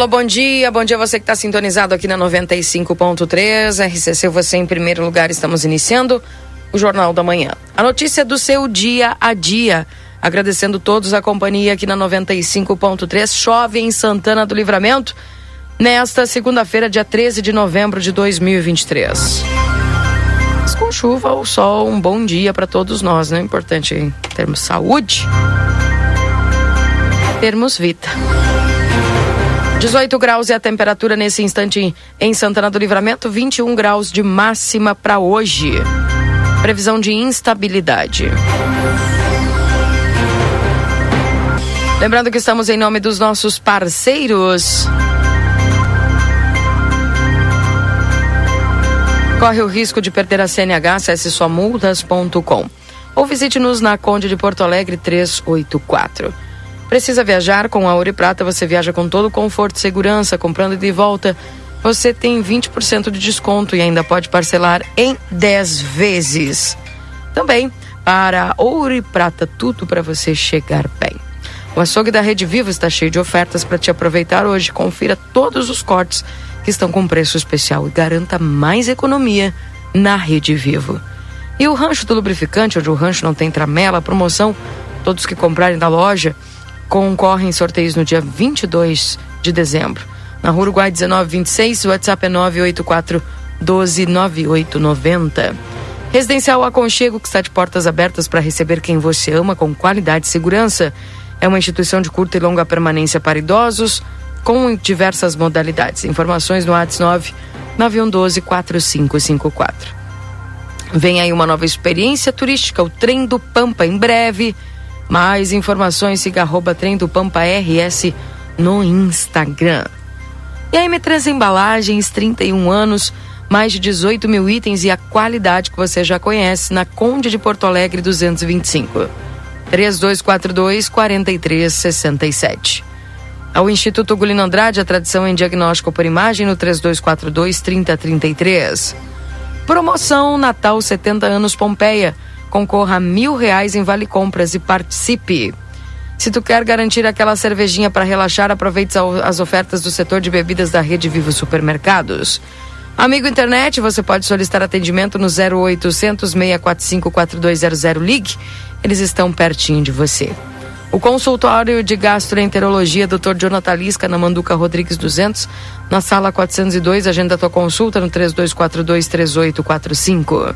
Alô, bom dia. Bom dia você que está sintonizado aqui na 95.3. RCC, você em primeiro lugar. Estamos iniciando o Jornal da Manhã. A notícia do seu dia a dia. Agradecendo todos a companhia aqui na 95.3. Chove em Santana do Livramento nesta segunda-feira, dia 13 de novembro de 2023. Mas com chuva ou sol, um bom dia para todos nós, né? Importante termos saúde, termos vida. 18 graus é a temperatura nesse instante em Santana do Livramento, 21 graus de máxima para hoje. Previsão de instabilidade. Lembrando que estamos em nome dos nossos parceiros. Corre o risco de perder a CNH, acesse somultas.com. Ou visite-nos na Conde de Porto Alegre 384. Precisa viajar com a Ouro e Prata? Você viaja com todo conforto e segurança, comprando de volta. Você tem 20% de desconto e ainda pode parcelar em 10 vezes. Também para Ouro e Prata, tudo para você chegar bem. O açougue da Rede Vivo está cheio de ofertas para te aproveitar hoje. Confira todos os cortes que estão com preço especial e garanta mais economia na Rede Vivo. E o Rancho do Lubrificante, onde o rancho não tem tramela, promoção, todos que comprarem da loja concorrem em sorteios no dia 22 de dezembro. Na Rua Uruguai 1926, o WhatsApp é 984 129890. Residencial Aconchego, que está de portas abertas para receber quem você ama com qualidade e segurança. É uma instituição de curta e longa permanência para idosos, com diversas modalidades. Informações no WhatsApp 99112 4554. Vem aí uma nova experiência turística, o Trem do Pampa, em breve. Mais informações, siga arroba Trem do Pampa RS no Instagram. E a M3 Embalagens, 31 anos, mais de 18 mil itens e a qualidade que você já conhece na Conde de Porto Alegre 225. 3242 4367. Ao Instituto Gulino Andrade, a tradição em diagnóstico por imagem no 3242 3033. Promoção Natal 70 anos Pompeia concorra a mil reais em vale compras e participe. Se tu quer garantir aquela cervejinha para relaxar, aproveite as ofertas do setor de bebidas da Rede Vivo Supermercados. Amigo internet, você pode solicitar atendimento no 0800 645 4200 Ligue. Eles estão pertinho de você. O consultório de gastroenterologia Dr. Jonathan Lisca na Manduca Rodrigues 200, na sala 402, agenda tua consulta no 3242 3845.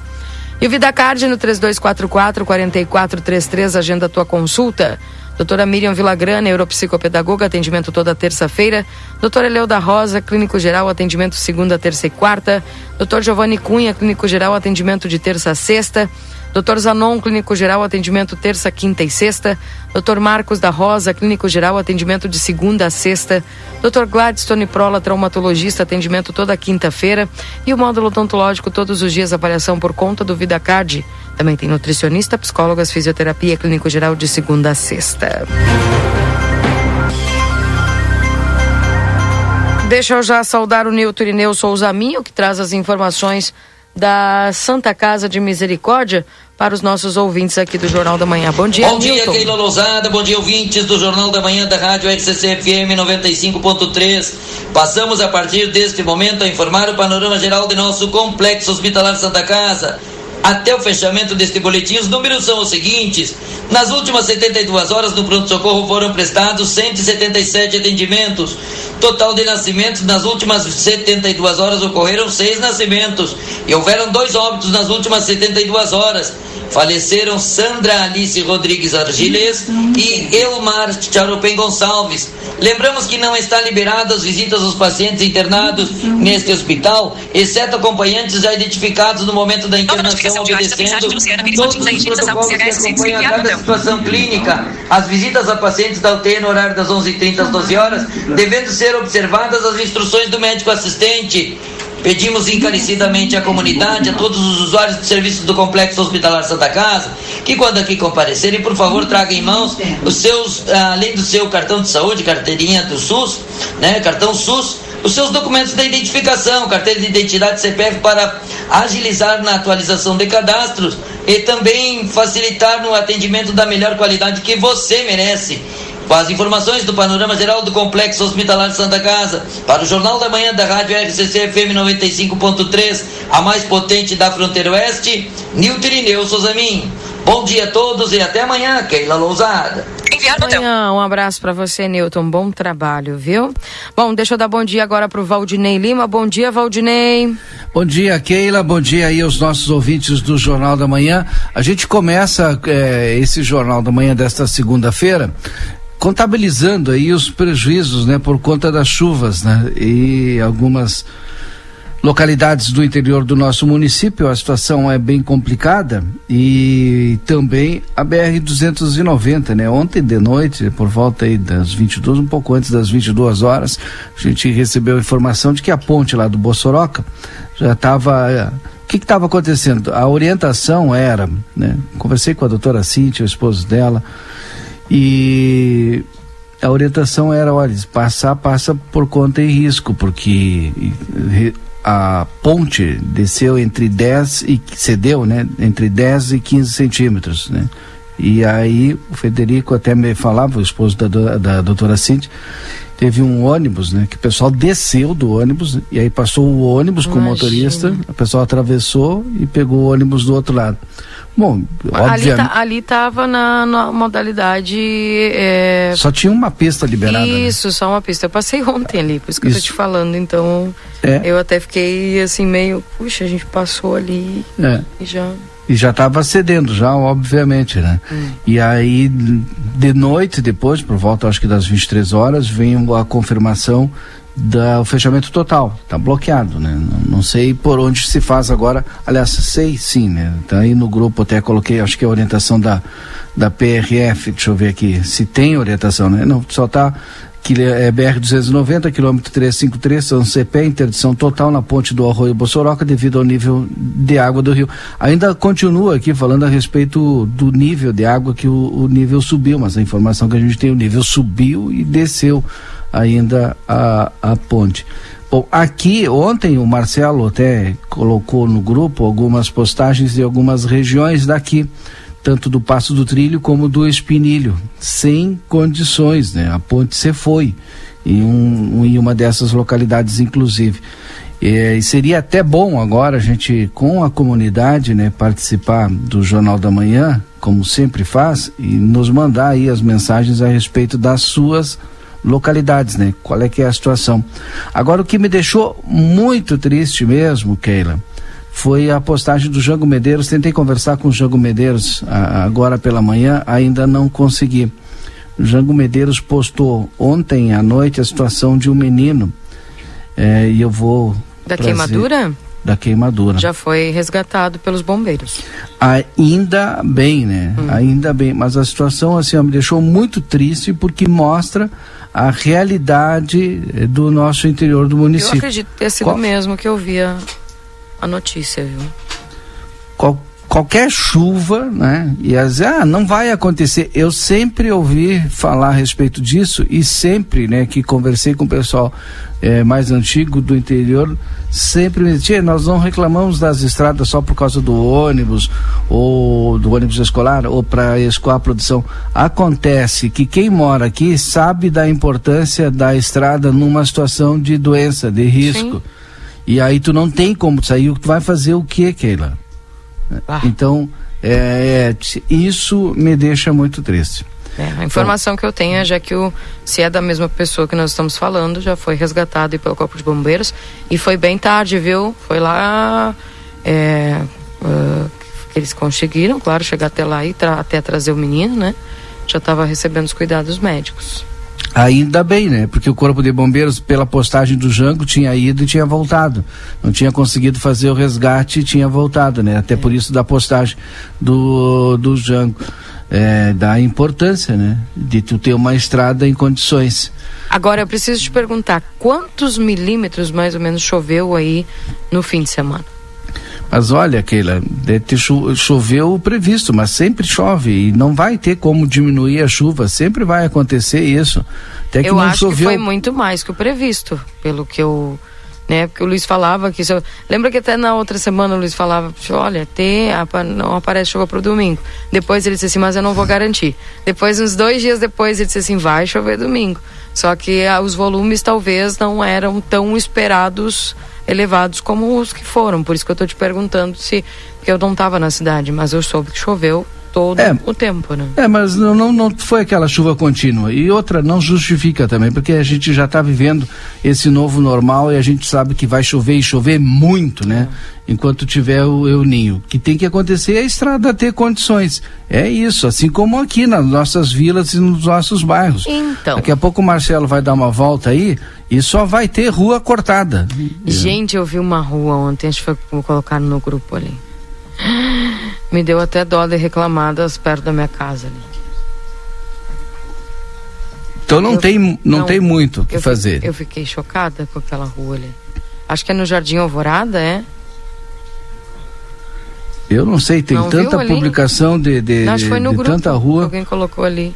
E o VidaCard no 3244 4433, agenda tua consulta. Doutora Miriam Villagrana, neuropsicopedagoga, atendimento toda terça-feira. Doutora Eleu da Rosa, clínico geral, atendimento segunda, terça e quarta. Doutor Giovanni Cunha, clínico geral, atendimento de terça a sexta. Doutor Zanon, clínico geral, atendimento terça, quinta e sexta. Doutor Marcos da Rosa, clínico geral, atendimento de segunda a sexta. Doutor Gladstone Prola, traumatologista, atendimento toda quinta-feira. E o módulo odontológico todos os dias, avaliação por conta do VidaCard. Também tem nutricionista, psicólogas, fisioterapia, clínico geral de segunda a sexta. Deixa eu já saudar o Nilton Irineu Souza Minho, que traz as informações da Santa Casa de Misericórdia para os nossos ouvintes aqui do Jornal da Manhã. Bom dia, Bom dia, Keila Lousada. Bom dia, ouvintes do Jornal da Manhã da Rádio RCC FM 95.3. Passamos a partir deste momento a informar o panorama geral de nosso complexo hospitalar Santa Casa. Até o fechamento deste boletim, os números são os seguintes. Nas últimas 72 horas no pronto-socorro foram prestados 177 atendimentos. Total de nascimentos nas últimas 72 horas ocorreram seis nascimentos e houveram dois óbitos nas últimas 72 horas. Faleceram Sandra Alice Rodrigues Argiles e Elmar Charopem Gonçalves. Lembramos que não está liberada as visitas aos pacientes internados neste hospital, exceto acompanhantes já identificados no momento da internação obedecendo todos os protocolos que acompanham cada situação clínica. As visitas a pacientes da UTI no horário das 11h30 às 12 horas, devendo ser observadas as instruções do médico assistente. Pedimos encarecidamente à comunidade, a todos os usuários de serviços do Complexo Hospitalar Santa Casa, que quando aqui comparecerem, por favor, tragam em mãos os seus, além do seu cartão de saúde, carteirinha do SUS, né, cartão SUS, os seus documentos de identificação, carteira de identidade CPF para agilizar na atualização de cadastros e também facilitar no atendimento da melhor qualidade que você merece. Com as informações do panorama geral do Complexo Hospitalar Santa Casa, para o Jornal da Manhã da Rádio RCC FM 95.3, a mais potente da fronteira oeste, Nilton Irineu Souzamin. Bom dia a todos e até amanhã, Keila Lousada. Amanhã, um abraço para você, Newton. Bom trabalho, viu? Bom, deixa eu dar bom dia agora pro Valdinei Lima. Bom dia, Valdinei. Bom dia, Keila. Bom dia aí aos nossos ouvintes do Jornal da Manhã. A gente começa é, esse Jornal da Manhã desta segunda-feira contabilizando aí os prejuízos, né, por conta das chuvas, né, e algumas localidades do interior do nosso município, a situação é bem complicada e também a BR 290, né? Ontem de noite, por volta aí das 22, um pouco antes das 22 horas, a gente recebeu informação de que a ponte lá do Bossoroca já estava o que estava acontecendo? A orientação era, né? Conversei com a doutora Cíntia, o esposo dela, e a orientação era, olha, passar, passa por conta e risco, porque a ponte desceu entre 10 e cedeu, né? Entre 10 e 15 centímetros, né? E aí o Federico até me falava, o esposo da, da doutora Cintia, teve um ônibus, né? Que o pessoal desceu do ônibus e aí passou o ônibus Imagina. com o motorista, o pessoal atravessou e pegou o ônibus do outro lado. Bom, ali, tá, ali tava na, na modalidade. É... Só tinha uma pista liberada. Né? Isso, né? só uma pista. Eu passei ontem ali, por isso que isso. eu tô te falando. Então, é. eu até fiquei assim, meio. Puxa, a gente passou ali é. e já. E já estava cedendo, já, obviamente, né? Hum. E aí, de noite, depois, por volta acho que das 23 horas, vem a confirmação do fechamento total, está bloqueado, né? Não, não, sei por onde se faz agora, aliás, sei sim, né? Tá aí no grupo até coloquei, acho que é a orientação da, da PRF, deixa eu ver aqui, se tem orientação, né? Não, só está que é BR 290, quilômetro 353, São CP, interdição total na ponte do Arroio Bossoroca devido ao nível de água do rio. Ainda continua aqui falando a respeito do nível de água que o, o nível subiu, mas a informação que a gente tem, o nível subiu e desceu ainda a, a ponte. Bom, aqui ontem o Marcelo até colocou no grupo algumas postagens de algumas regiões daqui, tanto do Passo do Trilho como do Espinilho, sem condições, né? A ponte se foi em, um, em uma dessas localidades, inclusive. e seria até bom agora a gente, com a comunidade, né, participar do Jornal da Manhã, como sempre faz, e nos mandar aí as mensagens a respeito das suas localidades, né? Qual é que é a situação? Agora o que me deixou muito triste mesmo, Keila, foi a postagem do Jango Medeiros. Tentei conversar com o Jango Medeiros a, agora pela manhã, ainda não consegui. O Jango Medeiros postou ontem à noite a situação de um menino é, e eu vou da trazer... queimadura? da queimadura. Já foi resgatado pelos bombeiros. Ainda bem, né? Hum. Ainda bem. Mas a situação assim ó, me deixou muito triste porque mostra a realidade eh, do nosso interior do município. Eu acredito ter sido Qual... mesmo que eu via a notícia, viu? Qual qualquer chuva, né? E vezes, ah, não vai acontecer. Eu sempre ouvi falar a respeito disso e sempre, né, que conversei com o pessoal é, mais antigo do interior, sempre me dizia, nós não reclamamos das estradas só por causa do ônibus ou do ônibus escolar ou para escoar a produção. Acontece que quem mora aqui sabe da importância da estrada numa situação de doença, de risco. Sim. E aí tu não tem como sair, tu vai fazer o que, Keila? Ah. Então, é, é, isso me deixa muito triste. É, a informação que eu tenho é já que o, se é da mesma pessoa que nós estamos falando, já foi resgatado pelo Corpo de Bombeiros e foi bem tarde, viu? Foi lá é, uh, eles conseguiram, claro, chegar até lá e tra até trazer o menino, né? Já estava recebendo os cuidados médicos. Ainda bem, né? Porque o Corpo de Bombeiros, pela postagem do Jango, tinha ido e tinha voltado. Não tinha conseguido fazer o resgate e tinha voltado, né? Até é. por isso da postagem do, do Jango. É, da importância, né? De tu ter uma estrada em condições. Agora, eu preciso te perguntar, quantos milímetros mais ou menos choveu aí no fim de semana? Mas olha, Keila, cho choveu o previsto, mas sempre chove e não vai ter como diminuir a chuva, sempre vai acontecer isso. Até que eu não acho choveu... que foi muito mais que o previsto, pelo que eu né? Porque o Luiz falava que. Lembra que até na outra semana o Luiz falava, olha, tem, não aparece chuva para o domingo. Depois ele disse assim, mas eu não vou garantir. Depois, uns dois dias depois, ele disse assim, vai chover domingo. Só que ah, os volumes talvez não eram tão esperados, elevados como os que foram. Por isso que eu estou te perguntando se. Porque eu não estava na cidade, mas eu soube que choveu todo é, o tempo, né? É, mas não, não, não foi aquela chuva contínua. E outra, não justifica também, porque a gente já está vivendo esse novo normal e a gente sabe que vai chover e chover muito, né? É. Enquanto tiver o El Ninho. que tem que acontecer é a estrada ter condições. É isso, assim como aqui nas nossas vilas e nos nossos bairros. Então. Daqui a pouco o Marcelo vai dar uma volta aí e só vai ter rua cortada. Gente, eu vi uma rua ontem, acho que foi colocar no grupo ali. Me deu até dó de reclamadas perto da minha casa ali. Então não, eu, tem, não, não, tem muito o que eu fazer. eu fiquei chocada com aquela rua ali. Acho que é no Jardim Alvorada, é? Eu não sei, tem não tanta publicação de, de, Acho que foi no de grupo, tanta rua. Alguém colocou ali.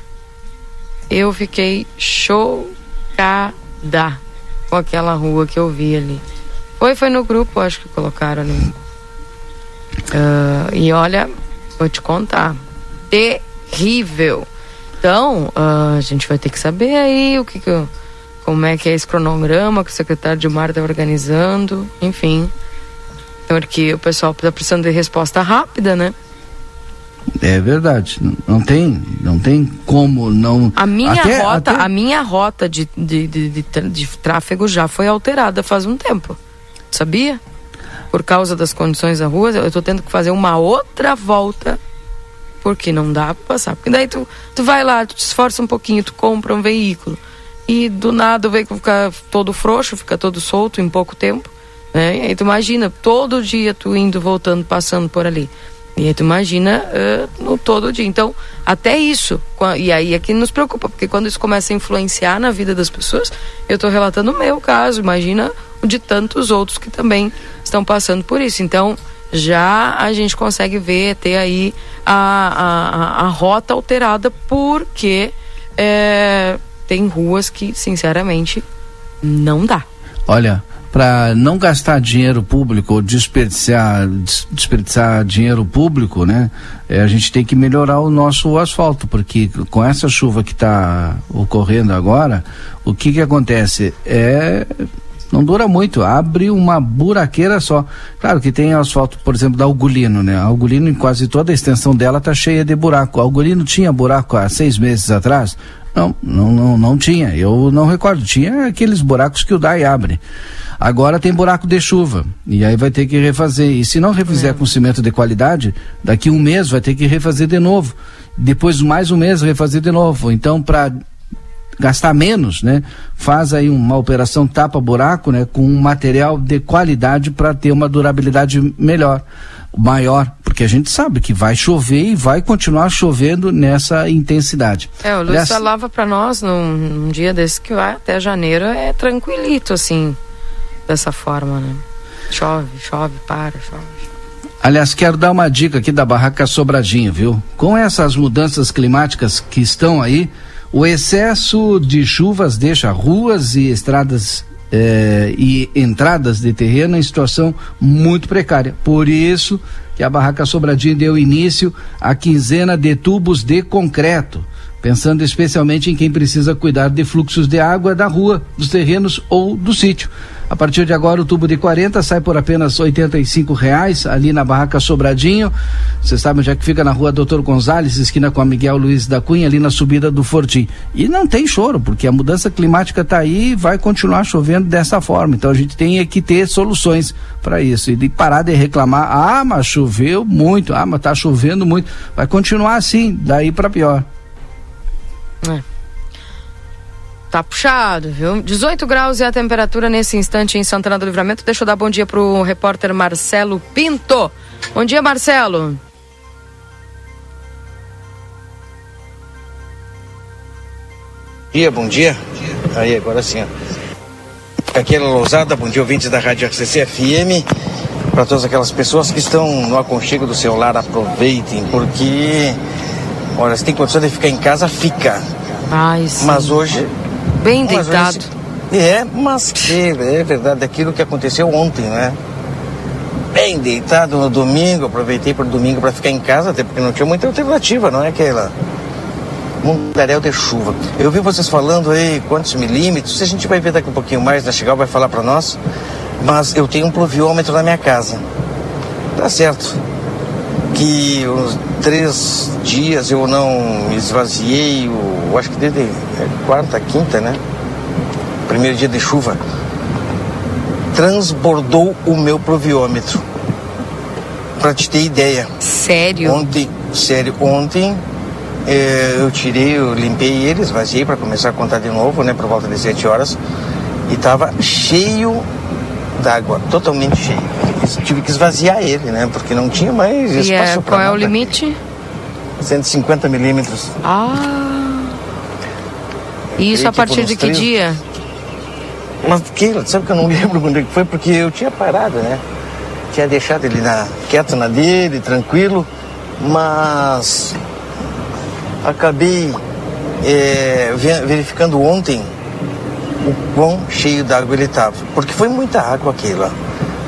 Eu fiquei chocada com aquela rua que eu vi ali. Foi, foi no grupo, acho que colocaram ali. Uh, e olha, vou te contar, terrível. Então, uh, a gente vai ter que saber aí o que, que como é que é esse cronograma que o secretário de Mar está organizando, enfim. Porque o pessoal está precisando de resposta rápida, né? É verdade, não tem, não tem como não. A minha até, rota, até... a minha rota de, de, de, de, de tráfego já foi alterada faz um tempo. Sabia? Por causa das condições da rua, eu estou tendo que fazer uma outra volta porque não dá para passar. Porque daí tu, tu vai lá, tu te esforça um pouquinho, tu compra um veículo e do nada o veículo fica todo frouxo, fica todo solto em pouco tempo. Né? E aí tu imagina, todo dia tu indo, voltando, passando por ali. E aí tu imagina uh, no todo dia. Então, até isso, e aí é que nos preocupa, porque quando isso começa a influenciar na vida das pessoas, eu estou relatando o meu caso, imagina o de tantos outros que também estão passando por isso. Então, já a gente consegue ver, ter aí a, a, a rota alterada, porque é, tem ruas que, sinceramente, não dá. Olha, para não gastar dinheiro público ou desperdiçar, desperdiçar dinheiro público, né? É, a gente tem que melhorar o nosso asfalto, porque com essa chuva que está ocorrendo agora, o que que acontece? É não dura muito, abre uma buraqueira só. Claro que tem asfalto, por exemplo, da Algolino, né? A Algolino, em quase toda a extensão dela, tá cheia de buraco. A Algolino tinha buraco há seis meses atrás? Não, não, não, não tinha. Eu não recordo. Tinha aqueles buracos que o DAI abre. Agora tem buraco de chuva. E aí vai ter que refazer. E se não refizer é. com cimento de qualidade, daqui um mês vai ter que refazer de novo. Depois mais um mês refazer de novo. Então, para gastar menos, né? Faz aí uma operação tapa-buraco, né? Com um material de qualidade para ter uma durabilidade melhor, maior, porque a gente sabe que vai chover e vai continuar chovendo nessa intensidade. É, o Luiz Aliás, falava para nós num, num, dia desse que vai até janeiro é tranquilito, assim, dessa forma, né? Chove, chove, para, chove. Aliás, quero dar uma dica aqui da Barraca Sobradinho, viu? Com essas mudanças climáticas que estão aí, o excesso de chuvas deixa ruas e estradas eh, e entradas de terreno em situação muito precária. Por isso que a Barraca Sobradinho deu início à quinzena de tubos de concreto, pensando especialmente em quem precisa cuidar de fluxos de água da rua, dos terrenos ou do sítio. A partir de agora, o tubo de 40 sai por apenas R$ reais ali na Barraca Sobradinho. Vocês sabem já é que fica na rua Doutor Gonzalez, esquina com a Miguel Luiz da Cunha, ali na subida do Fortim. E não tem choro, porque a mudança climática está aí e vai continuar chovendo dessa forma. Então a gente tem que ter soluções para isso. E de parar de reclamar, ah, mas choveu muito, ah, mas está chovendo muito. Vai continuar assim, daí para pior. É. tá puxado, viu? 18 graus é a temperatura nesse instante em Santana do Livramento. Deixa eu dar bom dia pro repórter Marcelo Pinto. Bom dia, Marcelo. dia, bom dia. Aí, agora sim. Aquela Lousada, bom dia, ouvintes da Rádio RCC FM. Para todas aquelas pessoas que estão no aconchego do seu lar, aproveitem, porque, olha, se tem condição de ficar em casa, fica. Ai, sim. Mas hoje. Bem deitado. Hoje, é, mas que é verdade, aquilo que aconteceu ontem, né? Bem deitado no domingo, aproveitei para o domingo para ficar em casa, até porque não tinha muita alternativa, não é aquela mundaréu de chuva. Eu vi vocês falando aí quantos milímetros, a gente vai ver daqui um pouquinho mais, na Chegal vai falar para nós, mas eu tenho um pluviômetro na minha casa. Tá certo que uns três dias eu não esvaziei, o, acho que desde é, quarta, quinta, né? Primeiro dia de chuva, transbordou o meu pluviômetro. Pra te ter ideia. Sério? Ontem, sério, ontem é, eu tirei, eu limpei ele, esvaziei para começar a contar de novo, né, por volta de 7 horas. E tava cheio d'água, totalmente cheio. Tive que esvaziar ele, né, porque não tinha mais espaço e é, Qual é o limite? 150 milímetros. Ah. E isso a partir de que três... dia? Mas que, sabe que eu não lembro quando é foi, porque eu tinha parado, né? Tinha deixado ele na, quieto na dele, tranquilo, mas acabei é, verificando ontem quão cheio d'água ele estava. Porque foi muita água aquela.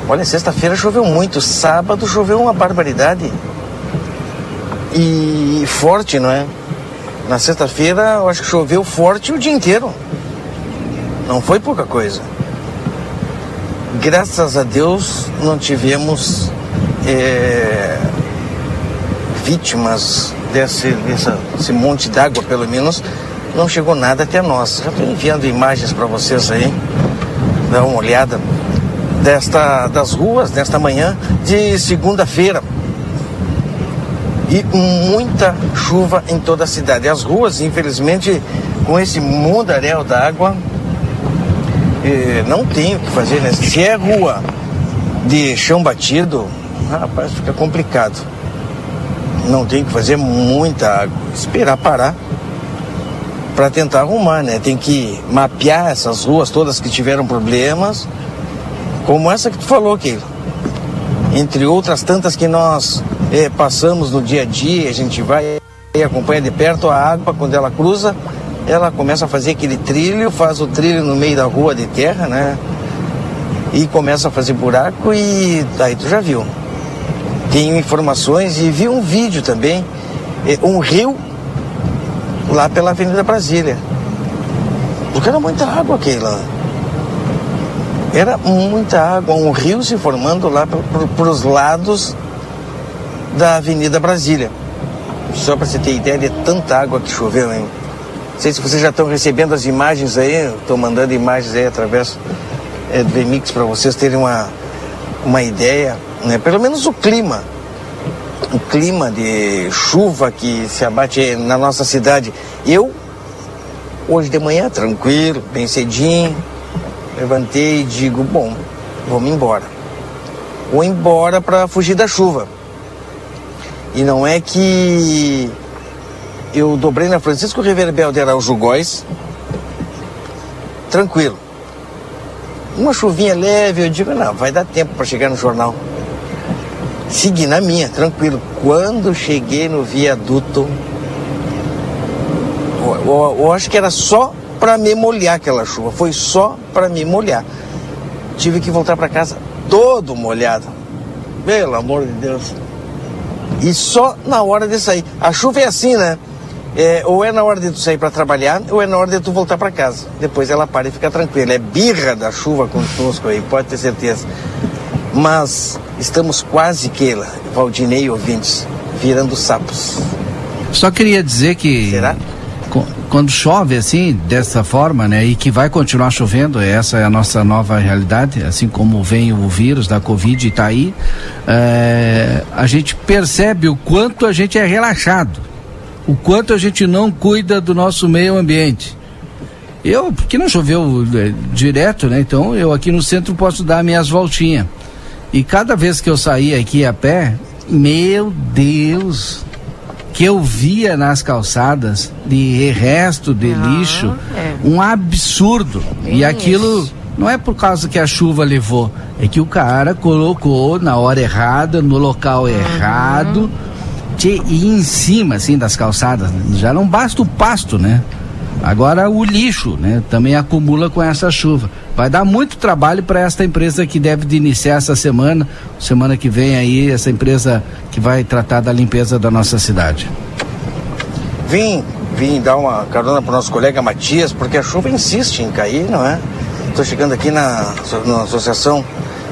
Olha, sexta-feira choveu muito, sábado choveu uma barbaridade. E forte, não é? Na sexta-feira eu acho que choveu forte o dia inteiro. Não foi pouca coisa. Graças a Deus não tivemos é, vítimas desse, desse monte d'água, pelo menos, não chegou nada até nós. Já estou enviando imagens para vocês aí, dá uma olhada desta, das ruas nesta manhã de segunda-feira. E muita chuva em toda a cidade. As ruas, infelizmente, com esse mundaréu d'água, eh, não tem o que fazer, né? Se é rua de chão batido, rapaz, fica complicado não tem que fazer muita água, esperar parar para tentar arrumar, né? Tem que mapear essas ruas todas que tiveram problemas, como essa que tu falou, Keila. Entre outras tantas que nós é, passamos no dia a dia, a gente vai e acompanha de perto a água, quando ela cruza, ela começa a fazer aquele trilho, faz o trilho no meio da rua de terra, né? E começa a fazer buraco e aí tu já viu tenho informações e vi um vídeo também, é, um rio lá pela Avenida Brasília. Porque era muita água aquela. Era muita água, um rio se formando lá para os lados da Avenida Brasília. Só para você ter ideia de tanta água que choveu, hein? Não sei se vocês já estão recebendo as imagens aí, estou mandando imagens aí através é, do VMix para vocês terem uma, uma ideia né? Pelo menos o clima, o clima de chuva que se abate na nossa cidade. Eu, hoje de manhã, tranquilo, bem cedinho, levantei e digo, bom, vamos embora. Vou embora para fugir da chuva. E não é que eu dobrei na Francisco Reverbel de Araújo tranquilo. Uma chuvinha leve, eu digo, não, vai dar tempo para chegar no jornal. Segui na minha, tranquilo. Quando cheguei no viaduto, eu, eu, eu acho que era só para me molhar aquela chuva, foi só para me molhar. Tive que voltar para casa todo molhado. Pelo amor de Deus. E só na hora de sair. A chuva é assim, né? É, ou é na hora de tu sair para trabalhar, ou é na hora de tu voltar para casa. Depois ela para e fica tranquila. É birra da chuva conosco aí, pode ter certeza. Mas estamos quase que, Valdinei ouvintes, virando sapos. Só queria dizer que. Será? Quando chove assim, dessa forma, né, e que vai continuar chovendo, essa é a nossa nova realidade, assim como vem o vírus da Covid e está aí, é, a gente percebe o quanto a gente é relaxado, o quanto a gente não cuida do nosso meio ambiente. Eu, porque não choveu é, direto, né? Então eu aqui no centro posso dar minhas voltinhas. E cada vez que eu saía aqui a pé, meu Deus, que eu via nas calçadas de resto de ah, lixo, é. um absurdo. E aquilo não é por causa que a chuva levou, é que o cara colocou na hora errada, no local uhum. errado, e em cima assim das calçadas. Já não basta o pasto, né? Agora o lixo, né, também acumula com essa chuva. Vai dar muito trabalho para esta empresa que deve de iniciar essa semana, semana que vem aí, essa empresa que vai tratar da limpeza da nossa cidade. Vim, vim dar uma carona para o nosso colega Matias, porque a chuva insiste em cair, não é? Estou chegando aqui na, na Associação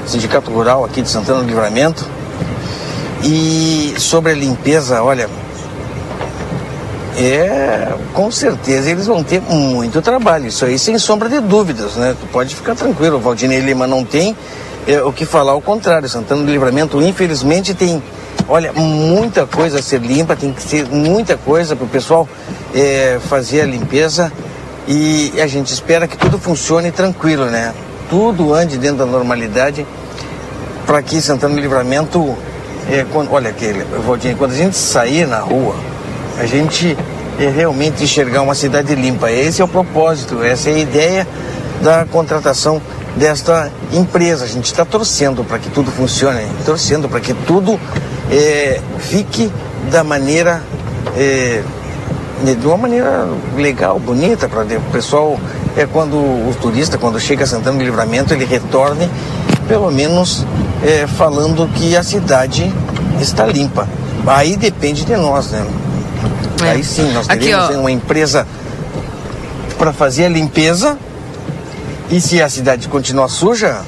Sindicato Rural aqui de Santana do Livramento. E sobre a limpeza, olha, é, com certeza eles vão ter muito trabalho, isso aí sem sombra de dúvidas, né? Tu pode ficar tranquilo, o Valdinei Lima não tem é, o que falar ao contrário. Santana do Livramento, infelizmente, tem, olha, muita coisa a ser limpa, tem que ser muita coisa para o pessoal é, fazer a limpeza e a gente espera que tudo funcione tranquilo, né? Tudo ande dentro da normalidade para que Santana do Livramento, é, quando, olha aquele, Valdinei, quando a gente sair na rua, a gente é realmente enxergar uma cidade limpa. Esse é o propósito, essa é a ideia da contratação desta empresa. A gente está torcendo para que tudo funcione, torcendo para que tudo é, fique da maneira, é, de uma maneira legal, bonita, para o pessoal, é quando o turista, quando chega a Santana do Livramento, ele retorne, pelo menos é, falando que a cidade está limpa. Aí depende de nós, né? É. Aí sim, nós Aqui, uma empresa para fazer a limpeza. E se a cidade continuar suja,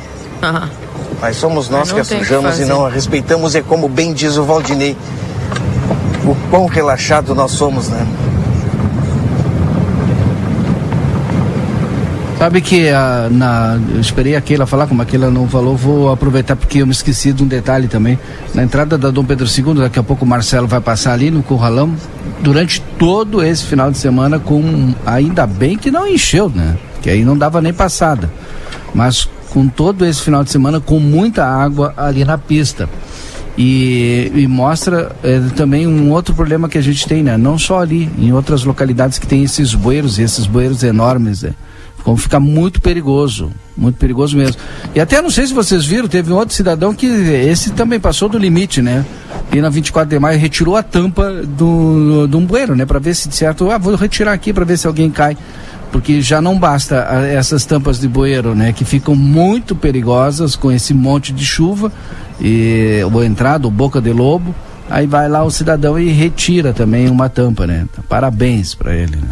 uhum. mas somos nós que a sujamos que e não a respeitamos. É como bem diz o Valdinei, o quão relaxado nós somos, né? Sabe que a, na, eu esperei a Keila falar, como a Keila não falou, vou aproveitar porque eu me esqueci de um detalhe também. Na entrada da Dom Pedro II, daqui a pouco o Marcelo vai passar ali no Curralão, durante todo esse final de semana, com ainda bem que não encheu, né? Que aí não dava nem passada. Mas com todo esse final de semana, com muita água ali na pista. E, e, mostra é, também um outro problema que a gente tem, né? Não só ali, em outras localidades que tem esses bueiros, esses bueiros enormes, né? Como fica muito perigoso, muito perigoso mesmo. E até não sei se vocês viram, teve um outro cidadão que esse também passou do limite, né? E na 24 de maio retirou a tampa do, do um bueiro, né? Para ver se de certo, ah, vou retirar aqui para ver se alguém cai. Porque já não basta a, essas tampas de bueiro, né? Que ficam muito perigosas com esse monte de chuva e o entrada, o boca de lobo. Aí vai lá o cidadão e retira também uma tampa, né? Parabéns para ele, né?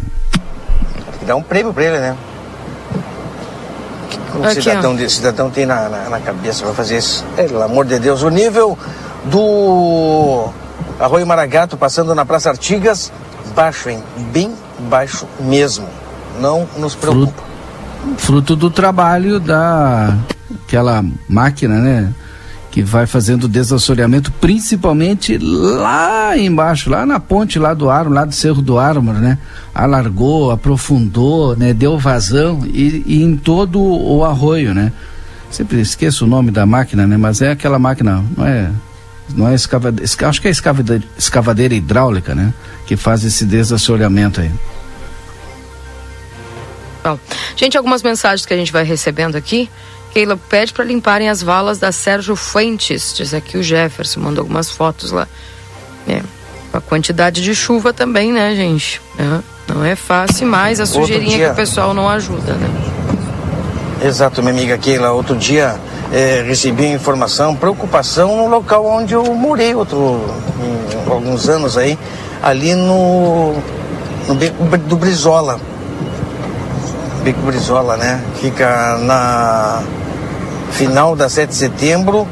Dá um prêmio para ele, né? O Aqui, cidadão, de, cidadão tem na, na, na cabeça para fazer isso. Pelo amor de Deus, o nível do Arroio Maragato passando na Praça Artigas, baixo, hein? Bem baixo mesmo. Não nos preocupa. Fruto, fruto do trabalho da aquela máquina, né? Que vai fazendo desassoreamento, principalmente lá embaixo, lá na ponte lá do Armo, lá do Cerro do Ármor, né? Alargou, aprofundou, né? Deu vazão e, e, em todo o arroio, né? Sempre esqueço o nome da máquina, né? Mas é aquela máquina, não é não é escavadeira, acho que é escavadeira, escavadeira hidráulica, né? Que faz esse desassoreamento aí. Gente, algumas mensagens que a gente vai recebendo aqui. Keila pede para limparem as valas da Sérgio Fuentes, diz aqui o Jefferson, mandou algumas fotos lá. É, a quantidade de chuva também, né, gente? É, não é fácil, mas a sujeirinha dia... que o pessoal não ajuda, né? Exato, minha amiga Keila. Outro dia é, recebi informação, preocupação no local onde eu morei outro, alguns anos aí, ali no, no do Brizola. Beco Brizola, né? Fica na final da 7 de setembro,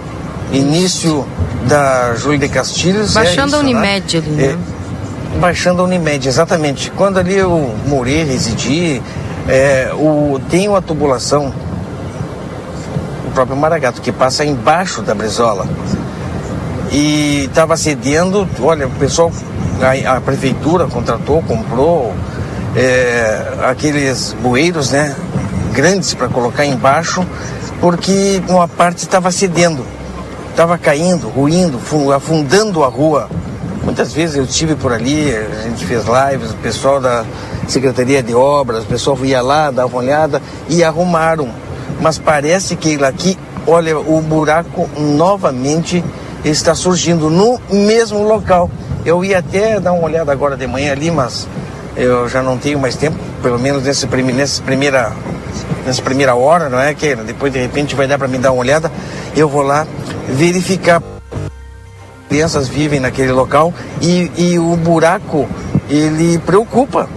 início da Júlio de Castilhos. É baixando é isso, a Unimed né? ali, né? É, baixando a Unimed, exatamente. Quando ali eu morei, residi, é, o, tem uma tubulação, o próprio Maragato, que passa embaixo da Brizola. E estava cedendo, olha, o pessoal, a, a prefeitura contratou, comprou é, aqueles bueiros, né? Grandes para colocar embaixo, porque uma parte estava cedendo, estava caindo, ruindo, afundando a rua. Muitas vezes eu estive por ali, a gente fez lives, o pessoal da Secretaria de Obras, o pessoal ia lá, dava uma olhada e arrumaram. Mas parece que aqui, olha, o buraco novamente está surgindo no mesmo local. Eu ia até dar uma olhada agora de manhã ali, mas eu já não tenho mais tempo, pelo menos nesse, nessa primeira nessa primeira hora, não é? Que depois de repente vai dar para me dar uma olhada. Eu vou lá verificar. Crianças vivem naquele local e, e o buraco ele preocupa.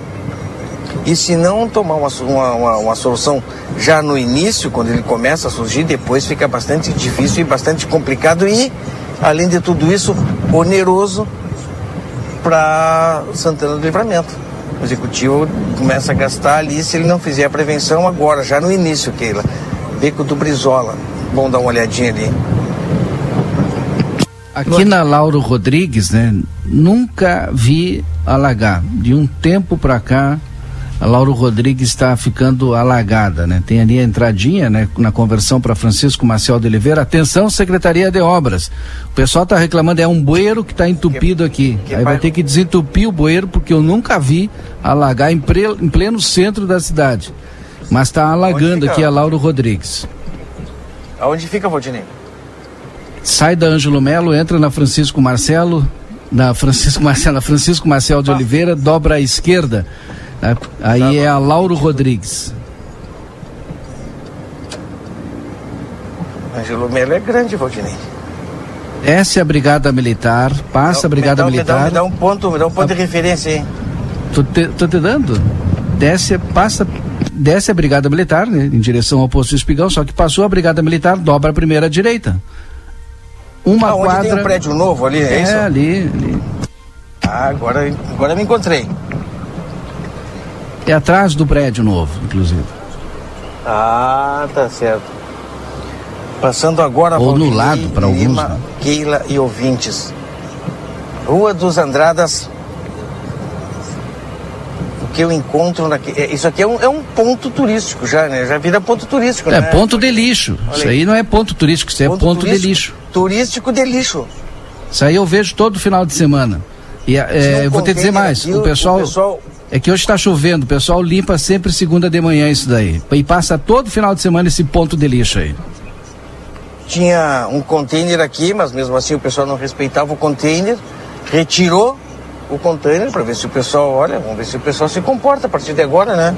E se não tomar uma, uma, uma, solução já no início, quando ele começa a surgir, depois fica bastante difícil e bastante complicado e, além de tudo isso, oneroso para Santana do Livramento. O executivo começa a gastar ali se ele não fizer a prevenção agora, já no início, Keila. Beco do Brizola. Bom dar uma olhadinha ali. Aqui na Lauro Rodrigues, né? Nunca vi alagar. De um tempo para cá, a Lauro Rodrigues está ficando alagada, né? Tem ali a entradinha, né? Na conversão para Francisco Marcel de Oliveira. Atenção, Secretaria de Obras. O pessoal está reclamando, é um bueiro que está entupido aqui. Aí vai ter que desentupir o bueiro, porque eu nunca vi alagar em, pre... em pleno centro da cidade. Mas está alagando aqui a Lauro Rodrigues. Aonde fica, Valdinei? Sai da Ângelo Melo, entra na Francisco Marcelo, na Francisco Marcelo, Francisco Marcel de ah. Oliveira, dobra à esquerda. É, aí é a Lauro Rodrigues. Angelo Melo é grande, Valdinei. Desce a Brigada Militar, passa a Brigada me dá, Militar. Me dá, me dá, um ponto, me dá um ponto a... de referência aí. Tô te, tô te dando. Desce, passa, desce a Brigada Militar, né, em direção ao posto Espigão, só que passou a Brigada Militar, dobra a primeira direita. Uma ah, quadra. Tem um prédio novo ali, é, é isso? ali, ali. Ah, agora, agora me encontrei. É atrás do prédio novo, inclusive. Ah, tá certo. Passando agora Ou no lado, para alguns. Né? Keila e ouvintes. Rua dos Andradas. O que eu encontro aqui. É, isso aqui é um, é um, ponto turístico já, né? Já vira ponto turístico, é, né? É ponto de lixo. Olha isso aí não é ponto turístico, isso é ponto, ponto de lixo. Turístico de lixo. Isso aí eu vejo todo final de semana. E é, eu vou te dizer mais, aqui, o pessoal, o pessoal é que hoje está chovendo, o pessoal limpa sempre segunda de manhã isso daí. E passa todo final de semana esse ponto de lixo aí. Tinha um container aqui, mas mesmo assim o pessoal não respeitava o container, retirou o container para ver se o pessoal, olha, vamos ver se o pessoal se comporta a partir de agora, né?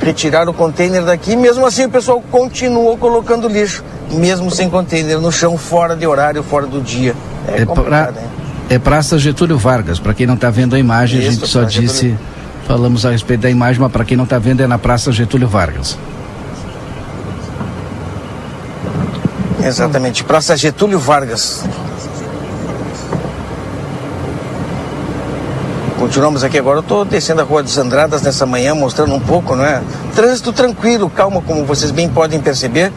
Retiraram o container daqui, mesmo assim o pessoal continuou colocando lixo, mesmo sem container, no chão, fora de horário, fora do dia. É, é pra, hein? É Praça Getúlio Vargas, para quem não está vendo a imagem, Isso, a gente só disse. Getúlio Falamos a respeito da imagem, mas para quem não está vendo é na Praça Getúlio Vargas. Exatamente, Praça Getúlio Vargas. Continuamos aqui agora. Eu estou descendo a Rua dos Andradas nessa manhã, mostrando um pouco, não é? Trânsito tranquilo, calma, como vocês bem podem perceber.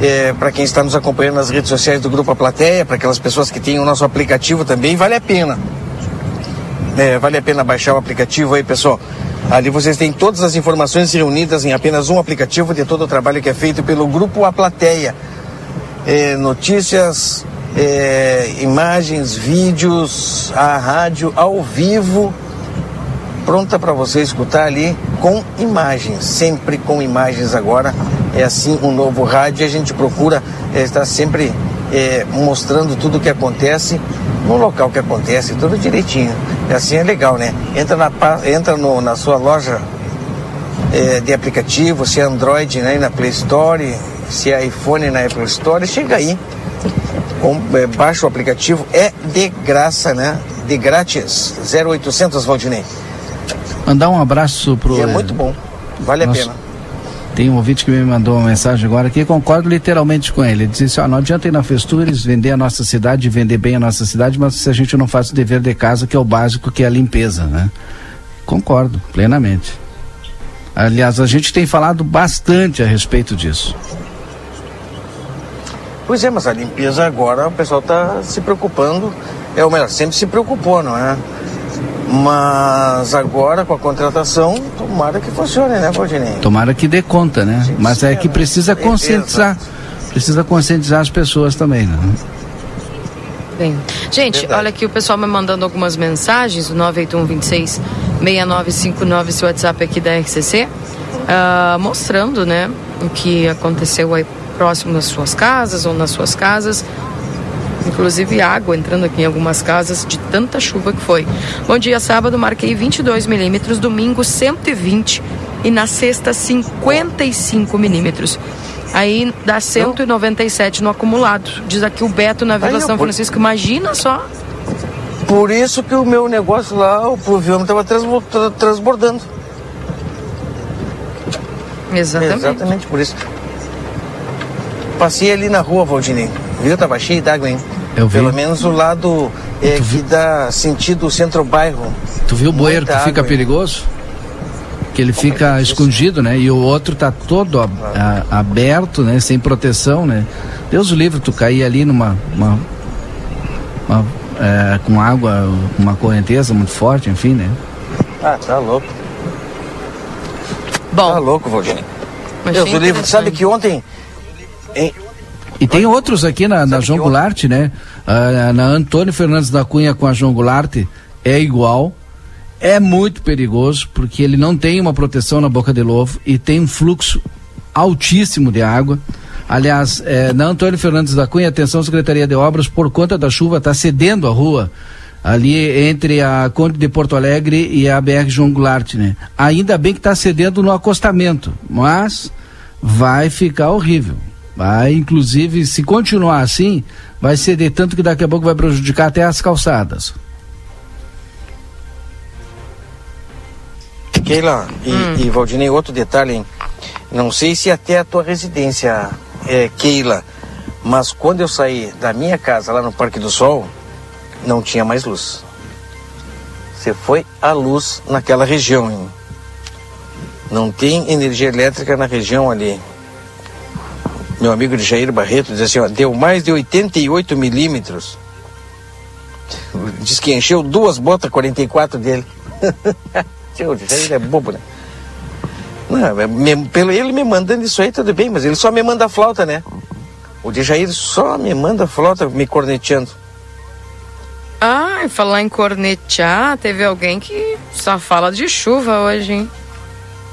É, para quem está nos acompanhando nas redes sociais do Grupo A Plateia, para aquelas pessoas que têm o nosso aplicativo também, vale a pena. É, vale a pena baixar o aplicativo aí, pessoal. Ali vocês têm todas as informações reunidas em apenas um aplicativo de todo o trabalho que é feito pelo Grupo A Plateia. É, notícias, é, imagens, vídeos, a rádio ao vivo, pronta para você escutar ali com imagens, sempre com imagens agora. É assim um novo rádio, a gente procura é, estar sempre é, mostrando tudo o que acontece no local que acontece, tudo direitinho. E assim é legal, né? Entra na, entra no, na sua loja é, de aplicativo, se é Android né, na Play Store, se é iPhone na Apple Store, chega aí. Com, é, baixa o aplicativo, é de graça, né? De grátis. 0800 Valdinei. Mandar um abraço pro. E é muito bom, vale Nosso... a pena. Tem um ouvinte que me mandou uma mensagem agora que concordo literalmente com ele. Ele disse ó, não adianta ir na Festures vender a nossa cidade, vender bem a nossa cidade, mas se a gente não faz o dever de casa, que é o básico, que é a limpeza, né? Concordo, plenamente. Aliás, a gente tem falado bastante a respeito disso. Pois é, mas a limpeza agora o pessoal está se preocupando, é o melhor, sempre se preocupou, não é? Mas agora com a contratação, Tomara que funcione, né, Valdinei? Tomara que dê conta, né? Mas é que precisa conscientizar. Precisa conscientizar as pessoas também, né? Bem, gente, Verdade. olha aqui o pessoal me mandando algumas mensagens, o 98126 6959, esse WhatsApp aqui da RCC, uh, mostrando, né, o que aconteceu aí próximo das suas casas ou nas suas casas. Inclusive água entrando aqui em algumas casas de tanta chuva que foi. Bom dia, sábado marquei 22 milímetros, domingo 120 e na sexta 55 milímetros. Aí dá 197 no acumulado. Diz aqui o Beto na Vila Aí, São Francisco. Imagina só. Por isso que o meu negócio lá, o pluviômetro estava transbordando. Exatamente. Exatamente por isso. Passei ali na rua, Valdinei. Viu? Tava cheio d'água, hein? Eu vi. Pelo menos o lado é, que dá sentido centro-bairro. Tu viu o bueiro que fica perigoso? Que ele fica é escondido, né? E o outro tá todo a, a, aberto, né? Sem proteção, né? Deus o livre, tu cair ali numa. Uma, uma, é, com água, uma correnteza muito forte, enfim, né? Ah, tá louco. Bom. Tá louco, Valdinei. Deus o livre, sabe que ontem em... E tem outros aqui na, na João Goulart, né? Ah, na Antônio Fernandes da Cunha com a João Goulart é igual. É muito perigoso porque ele não tem uma proteção na boca de lobo e tem um fluxo altíssimo de água. Aliás, é, na Antônio Fernandes da Cunha, atenção Secretaria de Obras, por conta da chuva, está cedendo a rua ali entre a Conde de Porto Alegre e a BR João Goulart, né? Ainda bem que está cedendo no acostamento, mas vai ficar horrível. Vai, inclusive, se continuar assim, vai ceder tanto que daqui a pouco vai prejudicar até as calçadas. Keila e, hum. e Valdinei, outro detalhe, hein? não sei se até a tua residência, é, Keila, mas quando eu saí da minha casa lá no Parque do Sol, não tinha mais luz. Você foi a luz naquela região, hein? Não tem energia elétrica na região ali meu amigo Jair Barreto, diz assim, ó, deu mais de 88 milímetros. Diz que encheu duas botas 44 dele. o Jair é bobo, né? Não, é, me, pelo ele me mandando isso aí, tudo bem, mas ele só me manda flauta, né? O Jair só me manda flauta me corneteando. Ah, falar em cornetear, teve alguém que só fala de chuva hoje, hein?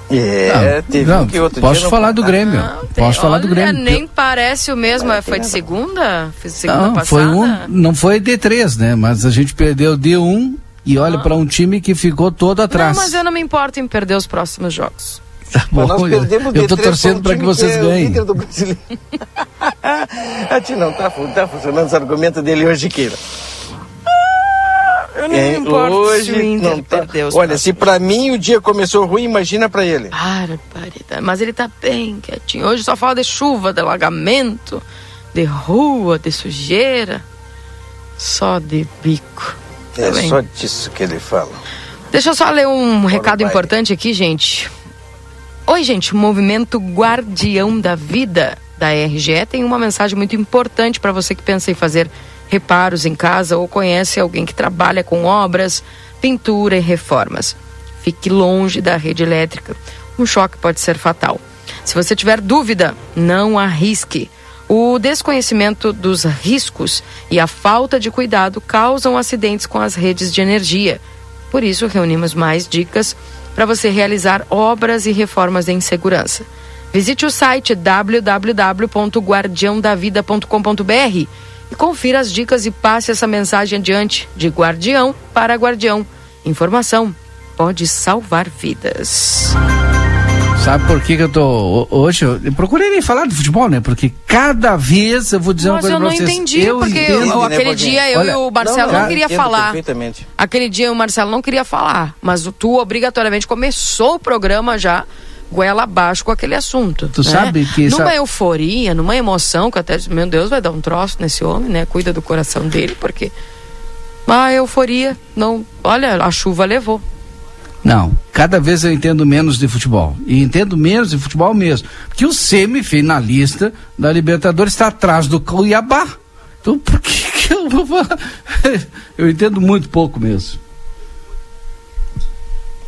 É, não, teve não, que outro Posso falar do Grêmio. Não, tem, posso falar do Grêmio. Nem parece o mesmo. Mas foi de segunda? Foi de segunda não, passada? Foi um, não foi D3, né? Mas a gente perdeu D1 e olha ah. para um time que ficou todo atrás. Não, mas eu não me importo em perder os próximos jogos. Tá bom, eu, eu tô torcendo para que vocês que é ganhem. Do brasileiro. a ti não tá, tá funcionando esse argumento dele hoje, Keira. Eu não é, me importo hoje se o Inter não tá... perdeu Olha, se para mim o dia começou ruim, imagina para ele. Barbaridade. Mas ele tá bem quietinho. Hoje só fala de chuva, de alagamento, de rua, de sujeira. Só de bico. É tá só disso que ele fala. Deixa eu só ler um Bora recado importante aqui, gente. Oi, gente. O movimento Guardião da Vida da RGE tem uma mensagem muito importante para você que pensa em fazer reparos em casa ou conhece alguém que trabalha com obras, pintura e reformas. Fique longe da rede elétrica. Um choque pode ser fatal. Se você tiver dúvida, não arrisque. O desconhecimento dos riscos e a falta de cuidado causam acidentes com as redes de energia. Por isso, reunimos mais dicas para você realizar obras e reformas em segurança. Visite o site www.guardiãodavida.com.br e confira as dicas e passe essa mensagem adiante de guardião para guardião. Informação pode salvar vidas. Sabe por que, que eu tô. Hoje eu procurei nem falar de futebol, né? Porque cada vez eu vou dizer Mas uma coisa pra vocês. eu não entendi, eu porque entendo, eu, aquele né, dia eu Olha, e o Marcelo não, não queria falar. Aquele dia o Marcelo não queria falar. Mas tu obrigatoriamente começou o programa já goela abaixo com aquele assunto. Tu né? sabe que. Numa euforia, numa emoção, que até, meu Deus, vai dar um troço nesse homem, né? Cuida do coração dele, porque. A euforia, não. Olha, a chuva levou. Não, cada vez eu entendo menos de futebol. E entendo menos de futebol mesmo. Porque o semifinalista da Libertadores está atrás do Cuiabá. Então por que, que eu vou falar? Eu entendo muito pouco mesmo.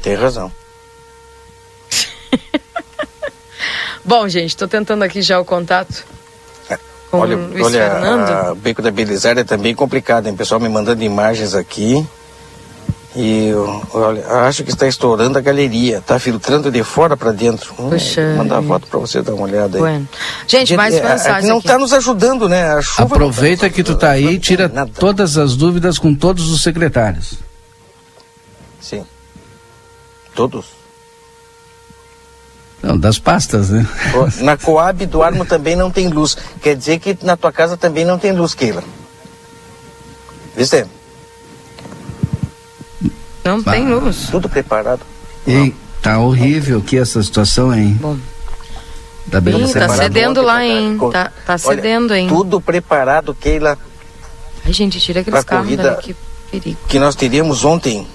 Tem razão. Bom, gente, estou tentando aqui já o contato. Com olha, Luiz olha Fernando. o beco da Belisária é também complicado, hein? O pessoal me mandando imagens aqui. E eu- olha, acho que está estourando a galeria, está filtrando de fora para dentro. Hum, Puxa vou mandar a foto para você dar uma olhada aí. Bueno. Gente, mais é, mensagens não está nos ajudando, né? A chuva não Aproveita tá que tu tá aí e tira nada. todas as dúvidas com todos os secretários. Sim. Todos. Não, das pastas, né? Na Coab do Armo também não tem luz. Quer dizer que na tua casa também não tem luz, Keila. Viste? Não tem luz. Tudo preparado. E tá horrível aqui essa situação, hein? Bom, Da Ih, beleza. tá cedendo lá, hein? Tá- tá Olha, cedendo, hein? Tudo preparado, Keila, ai, gente, tira aqueles carros corrida- dali, que perigo. que nós teríamos ontem.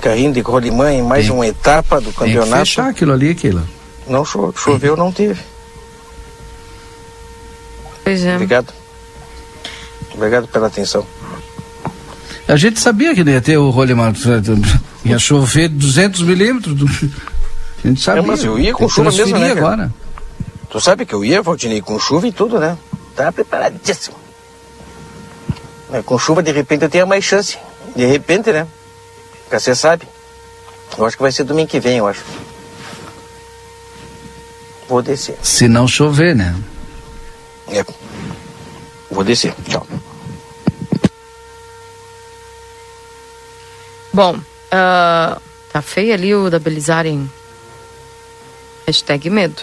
Carrinho de rolimã em mais Tem- uma etapa do Tem que campeonato. fechar aquilo ali, Keila. Não cho- choveu, não teve. Pois é. Obrigado. Obrigado pela atenção. A gente sabia que não ia ter o rolemar. Ia chover 200 milímetros. do- A gente sabia. É, mas eu ia com chuva mesmo, né, cara? agora. Tu sabe que eu ia, Valdinei, com chuva e tudo, né? Tá preparadíssimo. Com chuva, de repente, eu tenho mais chance. De repente, né? Porque você sabe. Eu acho que vai ser domingo que vem, eu acho. Vou descer. Se não chover, né? É. Vou descer. Tchau. Bom, ah, tá feio ali o da hein? Hashtag medo.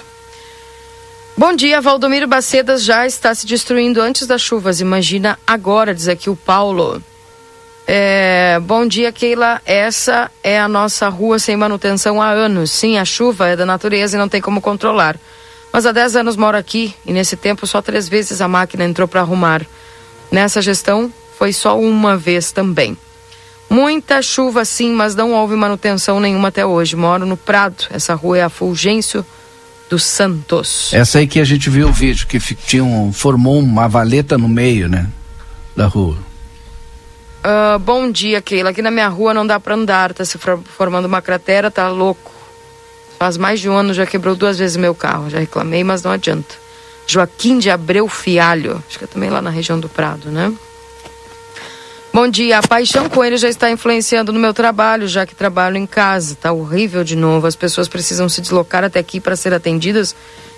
Bom dia, Valdomiro Bacedas já está se destruindo antes das chuvas. Imagina agora, diz aqui o Paulo. É, bom dia, Keila. Essa é a nossa rua sem manutenção há anos. Sim, a chuva é da natureza e não tem como controlar. Mas há 10 anos moro aqui e nesse tempo só três vezes a máquina entrou para arrumar. Nessa gestão foi só uma vez também. Muita chuva sim, mas não houve manutenção nenhuma até hoje. Moro no Prado. Essa rua é a Fulgêncio dos Santos. Essa aí que a gente viu o vídeo, que tinha um, formou uma valeta no meio, né? Da rua. Ah, bom dia, Keila. Aqui na minha rua não dá pra andar. Tá se for- formando uma cratera, tá louco. Faz mais de um ano já quebrou duas vezes meu carro. Já reclamei, mas não adianta. Joaquim de Abreu Fialho. Acho que é também lá na região do Prado, né? Bom dia. A paixão com ele já está influenciando no meu trabalho, já que trabalho em casa. Tá horrível de novo. As pessoas precisam se deslocar até aqui para ser atendidas.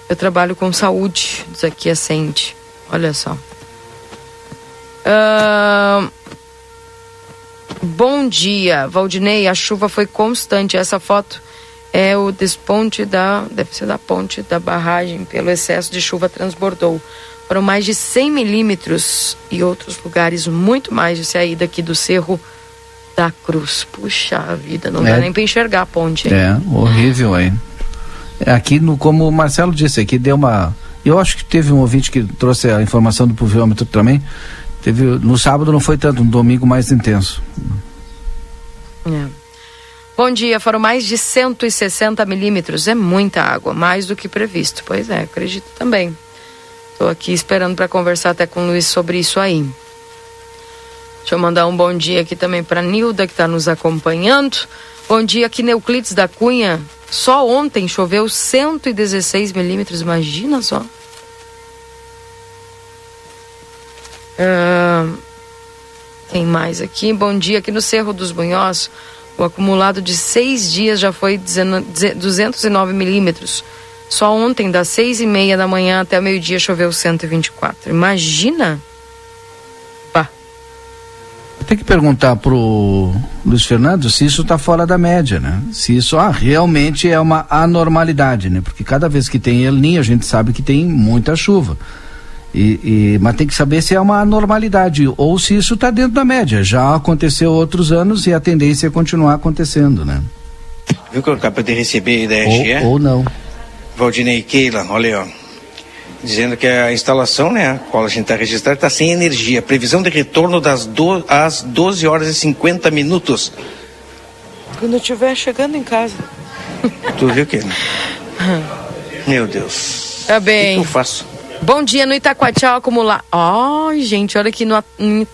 Eu trabalho com saúde. Diz aqui a Sente. Olha só. Ahn, Bom dia, Valdinei. A chuva foi constante. Essa foto é o desponte da. Deve ser da ponte da barragem. Pelo excesso de chuva transbordou. Foram mais de 100 milímetros e outros lugares muito mais de sair daqui do Cerro da Cruz. Puxa vida, não É. dá nem para enxergar a ponte. hein? É, horrível aí. É, Aqui, no, como o Marcelo disse, aqui deu uma. Eu acho que teve um ouvinte que trouxe a informação do pluviômetro também. Teve, no sábado não foi tanto, no domingo mais intenso. É. Bom dia, foram mais de 160 milímetros. É muita água, mais do que previsto. Pois é, acredito também. Estou aqui esperando para conversar até com o Luiz sobre isso aí. Deixa eu mandar um bom dia aqui também para Nilda, que está nos acompanhando. Bom dia aqui, Neuclides da Cunha. Só ontem choveu 116 milímetros, imagina só. Ah, Quem mais aqui? Bom dia aqui no Cerro dos Bunhós. O acumulado de seis dias já foi 19 209 milímetros. Só ontem, das seis e meia da manhã até meio-dia, choveu 124. Imagina? Pá. Tem que perguntar pro Luiz Fernando se isso está fora da média, né? Se isso ah, realmente é uma anormalidade, né? Porque cada vez que tem El a gente sabe que tem muita chuva. E, e- mas tem que saber se é uma anormalidade ou se isso está dentro da média. Já aconteceu outros anos e a tendência é continuar acontecendo, né? Viu que eu acabei de receber da RGE? Ou, ou não. Valdinei Keila, olha aí, ó. Dizendo que a instalação, né, a qual a gente está registrado, está sem energia. Previsão de retorno das do, às 12 horas e 50 minutos. Quando eu estiver chegando em casa. Tu viu, Keila? Meu Deus. Tá O que bem. eu faço? Bom dia no Itacoatiá acumular. Ai, gente, olha aqui no,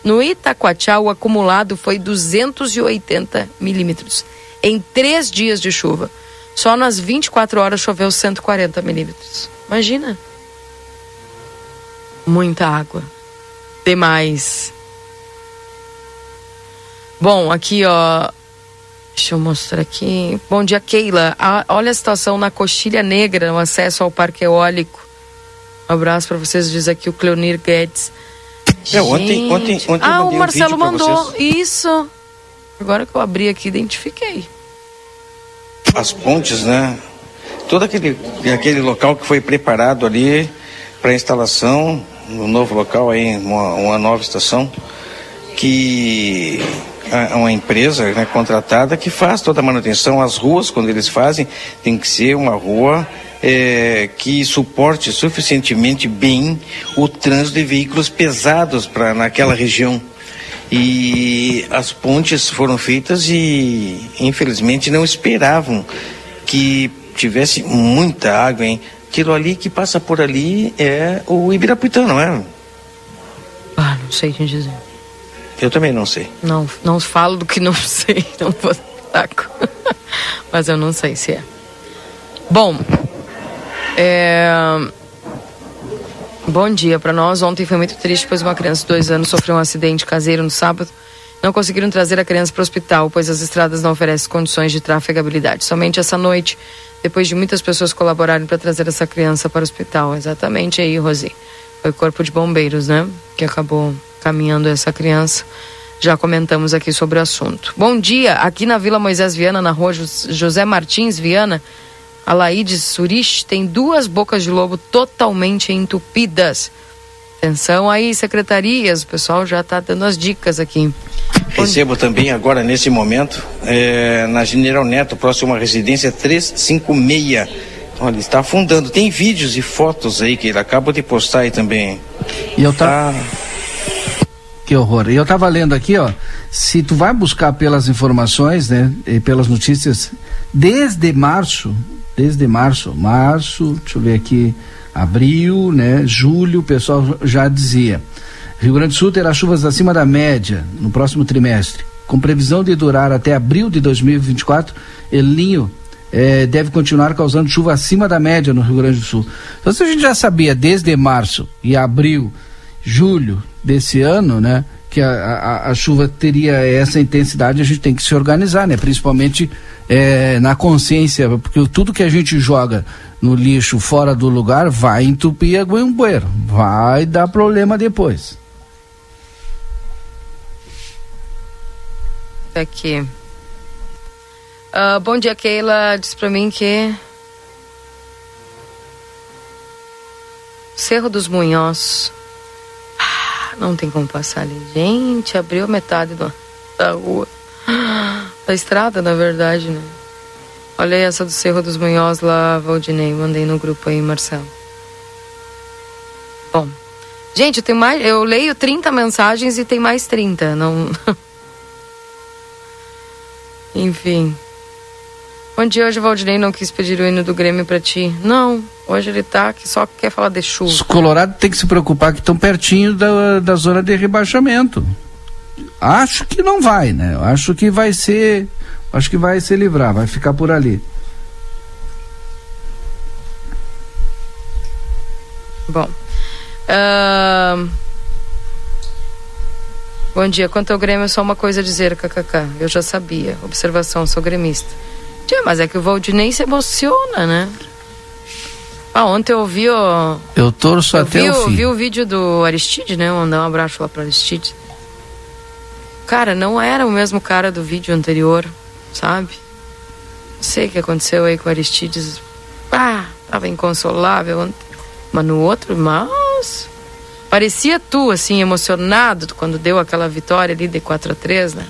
no Itacoatiá o acumulado foi 280 milímetros em três dias de chuva. Só nas 24 horas choveu 140 milímetros. Imagina. Muita água. Demais. Bom, aqui ó. Deixa eu mostrar aqui. Bom dia, Keila. Ah, olha a situação na Coxilha Negra, no acesso ao Parque Eólico. Um abraço para vocês, diz aqui o Cleonir Guedes. É, ontem, ontem, ontem ah, o Marcelo um mandou. Isso. Agora que eu abri aqui, identifiquei. As pontes, né? Todo aquele, aquele local que foi preparado ali para instalação, no novo local aí, uma, uma nova estação, que é uma empresa né, contratada que faz toda a manutenção. As ruas, quando eles fazem, tem que ser uma rua é, que suporte suficientemente bem o trânsito de veículos pesados para naquela região. E as pontes foram feitas e, infelizmente, não esperavam que tivesse muita água, hein? Aquilo ali que passa por ali é o Ibirapuitã, não é? Ah, não sei te dizer. Eu também não sei. Não, não falo do que não sei, não vou saco. Mas eu não sei se é. Bom, é... Bom dia para nós. Ontem foi muito triste, pois uma criança de dois anos sofreu um acidente caseiro no sábado. Não conseguiram trazer a criança para o hospital, pois as estradas não oferecem condições de trafegabilidade. Somente essa noite, depois de muitas pessoas colaborarem para trazer essa criança para o hospital. Exatamente aí, Rosi. Foi o Corpo de Bombeiros, né? Que acabou caminhando essa criança. Já comentamos aqui sobre o assunto. Bom dia, aqui na Vila Moisés Viana, na rua José Martins Viana, a Laídes Surich tem duas bocas de lobo totalmente entupidas. Atenção aí, secretarias, o pessoal já está dando as dicas aqui. Recebo também agora, nesse momento, é, na General Neto, próximo à residência 356. Olha, está afundando. Tem vídeos e fotos aí que ele acaba de postar aí também. E eu tá... tá que horror. E eu estava lendo aqui, ó, se tu vai buscar pelas informações, né, e pelas notícias, desde março, desde março, março, deixa eu ver aqui, abril, né, julho, o pessoal já dizia. Rio Grande do Sul terá chuvas acima da média no próximo trimestre, com previsão de durar até abril de 2024. El Ninho eh, deve continuar causando chuva acima da média no Rio Grande do Sul. Então, se a gente já sabia desde março e abril, julho, desse ano, né? Que a, a, a, chuva teria essa intensidade, a gente tem que se organizar, né? Principalmente é, na consciência, porque tudo que a gente joga no lixo fora do lugar vai entupir a bueiro, vai dar problema depois. Aqui. Uh, bom dia, Keila. Diz pra mim que. Cerro dos Munhós não tem como passar ali. Gente, abriu metade do, da rua. Da estrada, na verdade, né? Olha aí essa do Cerro dos Munhós lá, Valdinei. Mandei no grupo aí, Marcelo. Bom. Gente, eu, tenho mais, eu leio 30 mensagens e tem mais 30. Não. Enfim. Bom dia, hoje o Valdinei não quis pedir o hino do Grêmio para ti. Não, hoje ele tá que só quer falar de chuva. Os Colorado tem que se preocupar que estão pertinho da, da zona de rebaixamento. Acho que não vai, né? Acho que vai ser, acho que vai se livrar, vai ficar por ali. Bom. Uh... Bom dia. Quanto ao Grêmio, só uma coisa a dizer, kkk. Eu já sabia. Observação, sou gremista. Mas é que o Valdinei se emociona, né? Ah, ontem eu ouvi o. Eu torço eu até vi, o fim. Eu vi o vídeo do Aristide, né? Mandar um abraço lá pro Aristide. Cara, não era o mesmo cara do vídeo anterior, sabe? Não sei o que aconteceu aí com o Aristides. Ah, tava inconsolável. Mas no outro, mas. Parecia tu, assim, emocionado quando deu aquela vitória ali de 4 a 3 né?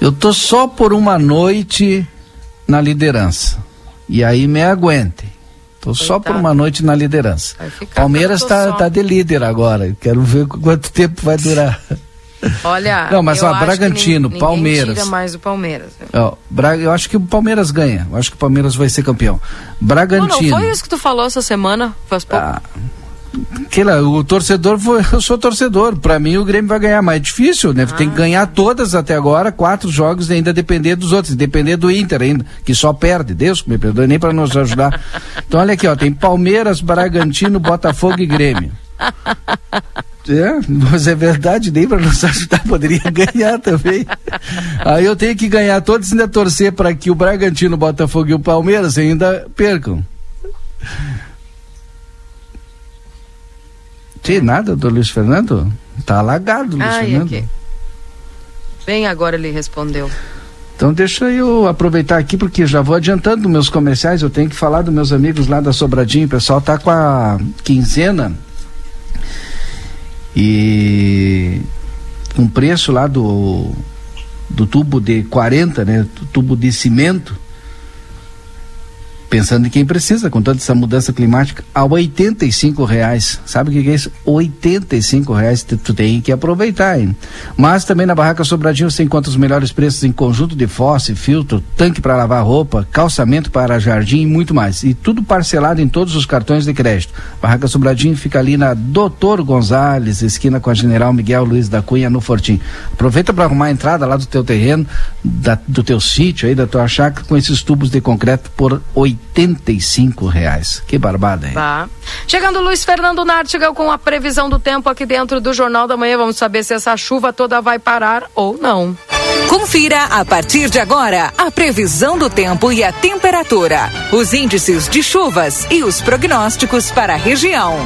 Eu tô só por uma noite na liderança. E aí me aguentem. Tô só por uma noite na liderança. Palmeiras está tá de líder agora. Quero ver quanto tempo vai durar. Olha, não, mas ó, Bragantino, ninguém, Palmeiras. Tira mais o Palmeiras. Ó. Eu acho que o Palmeiras ganha. Eu acho que o Palmeiras vai ser campeão. Bragantino. Não, não foi isso que tu falou essa semana? Faz pouco. Ah, Aquela, o torcedor foi, eu sou torcedor. Para mim o Grêmio vai ganhar, mas é difícil, né? Ah. Tem que ganhar todas até agora, quatro jogos e ainda depender dos outros, depender do Inter ainda, que só perde. Deus me perdoe nem para nos ajudar. Então olha aqui, ó, tem Palmeiras, Bragantino, Botafogo e Grêmio. É, mas é verdade, nem para nos ajudar poderia ganhar também. Aí eu tenho que ganhar todos e ainda torcer para que o Bragantino, o Botafogo e o Palmeiras ainda percam. Tem nada do Luiz Fernando? Tá alagado, Luiz Ai, Fernando. Aqui. Bem, agora ele respondeu. Então deixa eu aproveitar aqui porque já vou adiantando meus comerciais, eu tenho que falar dos meus amigos lá da Sobradinho, o pessoal tá com a quinzena e um preço lá do do tubo de 40, né, tubo de cimento, pensando em quem precisa, com toda essa mudança climática, a 85 reais. Sabe o que, é isso? 85 reais tu, tu tem que aproveitar, hein? Mas também na Barraca Sobradinho você encontra os melhores preços em conjunto de fosse, filtro, tanque para lavar roupa, calçamento para jardim e muito mais. E tudo parcelado em todos os cartões de crédito. Barraca Sobradinho fica ali na Doutor Gonzales, esquina com a General Miguel Luiz da Cunha, no Fortim. Aproveita para arrumar a entrada lá do teu terreno, da, do teu sítio aí, da tua chácara, com esses tubos de concreto por 80 85 reais. Que barbada, hein? Tá. Chegando Luiz Fernando Nartigal com a previsão do tempo aqui dentro do Jornal da Manhã. Vamos saber se essa chuva toda vai parar ou não. Confira a partir de agora a previsão do tempo e a temperatura, os índices de chuvas e os prognósticos para a região.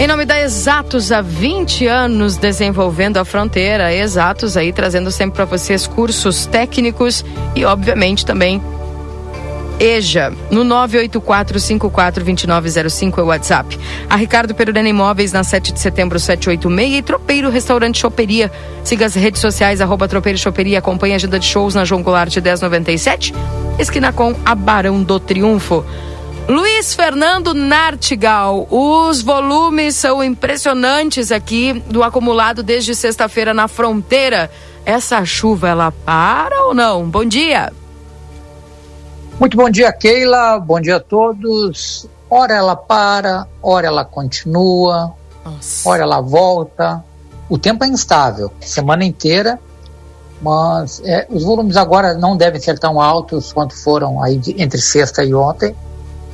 Em nome da Exatos, há 20 anos desenvolvendo a fronteira, Exatos aí trazendo sempre para vocês cursos técnicos e, obviamente, também EJA, no 984542905 é o WhatsApp. A Ricardo Perurena Imóveis, na 7 de setembro, 786 e Tropeiro Restaurante Choperia. Siga as redes sociais, arroba Tropeiro Choperia, acompanhe a agenda de shows na João Goulart 1097, esquina com a Barão do Triunfo. Luiz Fernando Nartigal, os volumes são impressionantes aqui do acumulado desde sexta-feira na fronteira. Essa chuva, ela para ou não? Bom dia. Muito bom dia, Keila. Bom dia a todos. Ora ela para, ora ela continua, Nossa. ora ela volta. O tempo é instável, semana inteira, mas é, os volumes agora não devem ser tão altos quanto foram aí de, entre sexta e ontem.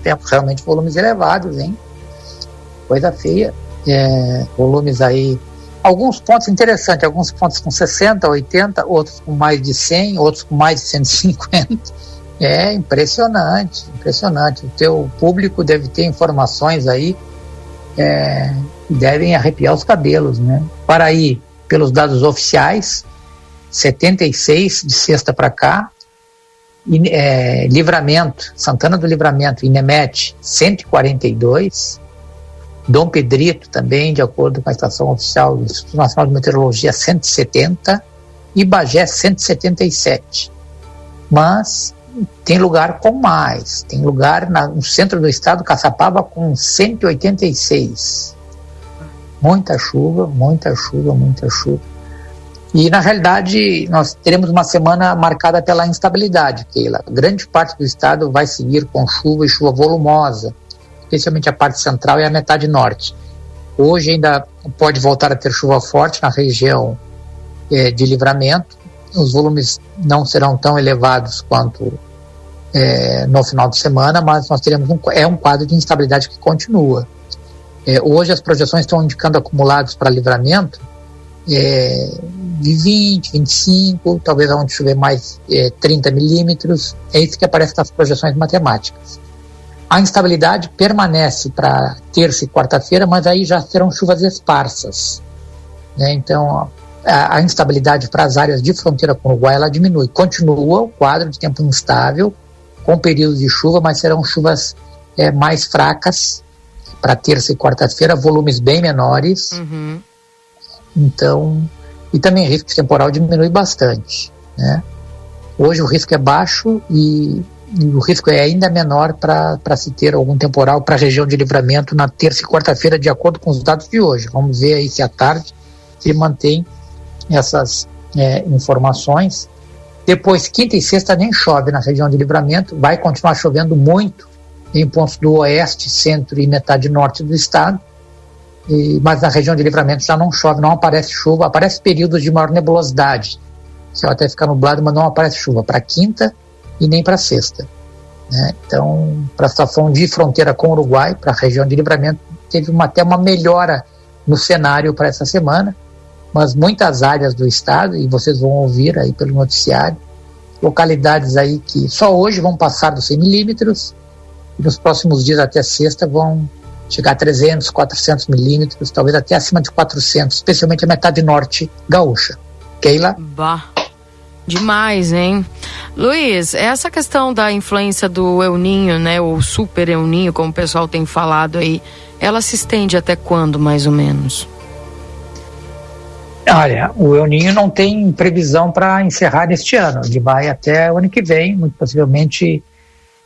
Temos realmente volumes elevados, hein? Coisa feia. É, volumes aí alguns pontos interessantes, alguns pontos com 60, 80, outros com mais de 100, outros com mais de 150. É impressionante, impressionante. O teu público deve ter informações aí é, devem arrepiar os cabelos, né? Para aí, pelos dados oficiais, 76 de sexta para cá, é, Livramento, Santana do Livramento, Inemete, 142, Dom Pedrito também, de acordo com a estação oficial do Instituto Nacional de Meteorologia, 170 e Bagé 177. Mas tem lugar com mais. Tem lugar na, no centro do estado, Caçapava, com 186. Muita chuva, muita chuva, muita chuva. E, na realidade, nós teremos uma semana marcada pela instabilidade, Keila. Grande parte do estado vai seguir com chuva e chuva volumosa, especialmente a parte central e a metade norte. Hoje ainda pode voltar a ter chuva forte na região eh, de livramento. Os volumes não serão tão elevados quanto é, no final de semana, mas nós teremos um, é um quadro de instabilidade que continua. É, hoje as projeções estão indicando acumulados para livramento é, de 20, 25, talvez onde chover mais é, 30 milímetros. É isso que aparece nas projeções matemáticas. A instabilidade permanece para terça e quarta-feira, mas aí já serão chuvas esparsas. Né? Então, a, a instabilidade para as áreas de fronteira com o Uruguai ela diminui. Continua o quadro de tempo instável, com períodos de chuva, mas serão chuvas é, mais fracas para terça e quarta-feira, volumes bem menores. Uhum. Então, e também o risco de temporal diminui bastante. Né? Hoje o risco é baixo e, e o risco é ainda menor para se ter algum temporal para a região de livramento na terça e quarta-feira, de acordo com os dados de hoje. Vamos ver aí se à tarde se mantém essas é, informações. Depois, quinta e sexta nem chove na região de livramento, vai continuar chovendo muito em pontos do oeste, centro e metade norte do estado. E, mas na região de livramento já não chove, não aparece chuva, aparece períodos de maior nebulosidade. Céu até fica nublado, mas não aparece chuva para quinta e nem para sexta. Né? Então, para a situação de fronteira com o Uruguai, para a região de livramento, teve uma, até uma melhora no cenário para essa semana, mas muitas áreas do estado, e vocês vão ouvir aí pelo noticiário, localidades aí que só hoje vão passar dos 100 milímetros, e nos próximos dias até sexta vão chegar a 300, 400 milímetros, talvez até acima de 400, especialmente a metade norte gaúcha. Keila? Bah. Demais, hein? Luiz, essa questão da influência do El Ninho, né, o super El Ninho, como o pessoal tem falado aí, ela se estende até quando, mais ou menos? Olha, o El Ninho não tem previsão para encerrar este ano. Ele vai até o ano que vem, muito possivelmente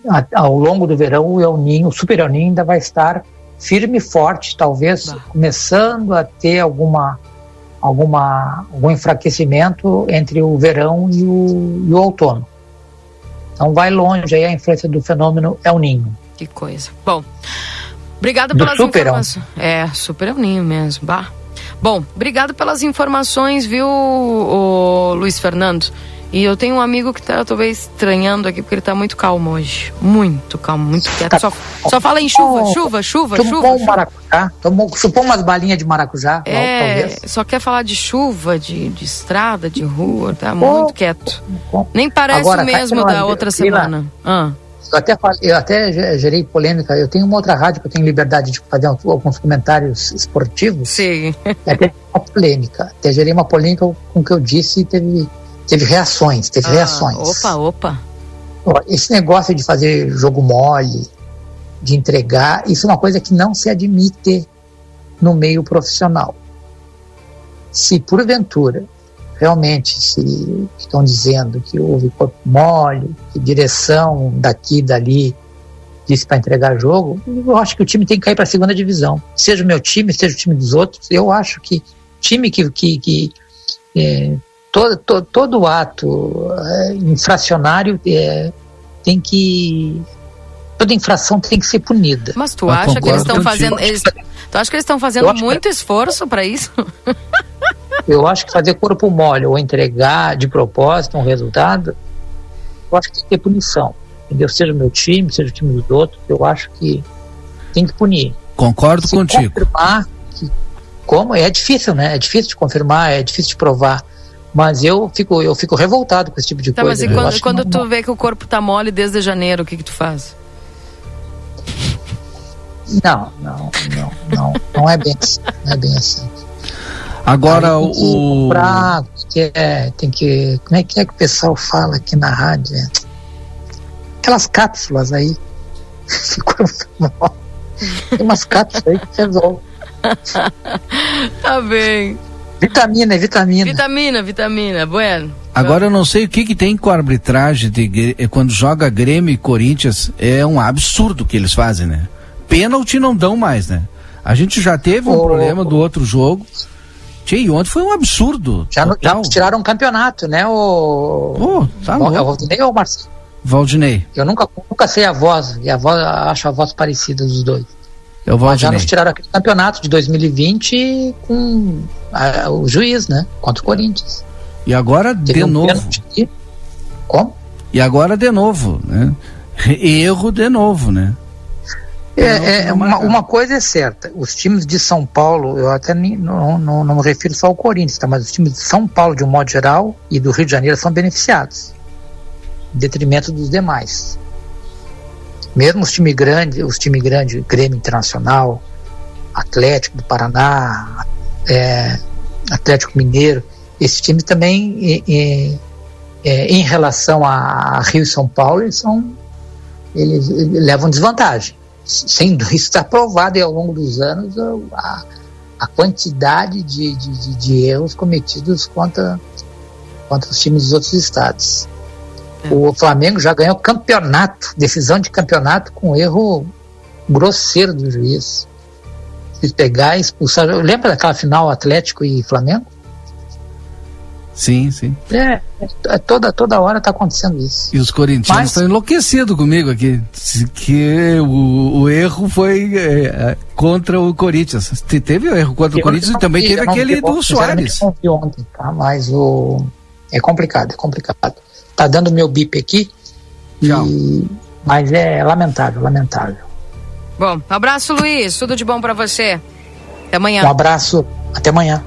a, ao longo do verão, o El Ninho, o Super El Ninho ainda vai estar firme e forte, talvez bah. começando a ter alguma, alguma, algum enfraquecimento entre o verão e o, e o outono. Então vai longe aí a influência do fenômeno El Ninho. Que coisa. Bom, obrigado pelas informações. É, Super El Ninho mesmo, bah. Bom, obrigado pelas informações, viu, Luiz Fernando? E eu tenho um amigo que tá talvez estranhando aqui, porque ele tá muito calmo hoje. Muito calmo, muito quieto. Só, só fala em chuva, chuva, chuva, chupou chuva. Um maracujá, tomou, chupou umas balinhas de maracujá. É, talvez. só quer faar de chuva, de, de estrada, de rua, tá muito quieto. Nem parece Agora, o mesmo da outra semana. Ah. Eu até, eu até gerei polêmica. Eu tenho uma outra rádio que eu tenho liberdade de fazer alguns comentários esportivos. Sim. Até uma polêmica. Até gerei uma polêmica com o que eu disse e teve teve reações, teve ah, reações. Opa, opa. Esse negócio de fazer jogo mole, de entregar, isso é uma coisa que não se admite no meio profissional. Se porventura realmente se estão dizendo que houve corpo mole, que direção daqui e dali disse para entregar jogo, eu acho que o time tem que cair para a segunda divisão. Seja o meu time, seja o time dos outros, eu acho que time que, que, que é, todo, todo, todo ato é, infracionário é, tem que toda infração tem que ser punida. Mas tu acha que eles estão fazendo eles, tu acha que eles estão fazendo muito que... esforço para isso? eu acho que fazer corpo mole ou entregar de propósito um resultado, eu acho que tem que ter punição. Entendeu? Seja o meu time, seja o time dos outros, eu acho que tem que punir. Concordo Se contigo. Confirmar que, como é difícil, né? É difícil de confirmar, é difícil de provar. Mas eu fico, eu fico revoltado com esse tipo de tá, coisa. Mas e quando, quando tu não... vê que o corpo tá mole desde janeiro, o que que tu faz? Não, não, não, não, não é bem assim. Não é bem assim. Agora o. Comprar, que é, tem que. Como é que é que o pessoal fala aqui na rádio? É, aquelas cápsulas aí. tem umas cápsulas aí que resolve. tá bem. Vitamina, vitamina. Vitamina, vitamina, bueno. Agora eu não sei o que, que tem com a arbitragem de, eh, quando joga Grêmio e Corinthians. É um absurdo que eles fazem, né? Pênalti não dão mais, né? A gente já teve um oh, problema do outro jogo. Tchê, ontem foi um absurdo. Já, já tiraram um campeonato, né? O. Pô, tá. É o Valdinei ou o Marcelo? Valdinei. Eu nunca, nunca sei a voz, e a voz, acho a voz parecida dos dois. Eu vou já nos tiraram aquele campeonato de 2020 com a, o juiz, né? Contra o Corinthians. E agora Teve de um novo. De... Como? E agora de novo, né? Erro de novo, né? É, é uma, uma, coisa é certa, os times de São Paulo, eu até nem, não, não, não me refiro só ao Corinthians, tá? mas os times de São Paulo, de um modo geral, e do Rio de Janeiro são beneficiados, em detrimento dos demais. Mesmo os times grandes, os times grandes, Grêmio Internacional, Atlético do Paraná, é, Atlético Mineiro, esses times também, é, em relação a Rio e São Paulo, eles são eles levam desvantagem. Sem está provado e ao longo dos anos a, a quantidade de, de, de, erros cometidos contra, contra os times dos outros estados. O Flamengo já ganhou campeonato, decisão de campeonato com erro grosseiro do juiz. Se pegar e expulsar. Lembra daquela final Atlético e Flamengo? Sim, sim. É, é toda, toda hora está acontecendo isso. E os corintianos estão Mas... enlouquecidos comigo aqui. Que o, o erro foi é, é contra o Corinthians. Teve o erro contra o Corinthians e também teve aquele do Soares. Ontem, tá? Mas o. É complicado, é complicado. Tá dando meu bip aqui. E... Mas é lamentável, lamentável. Bom, abraço, Luiz. Tudo de bom para você. Até amanhã. Um abraço. Até amanhã.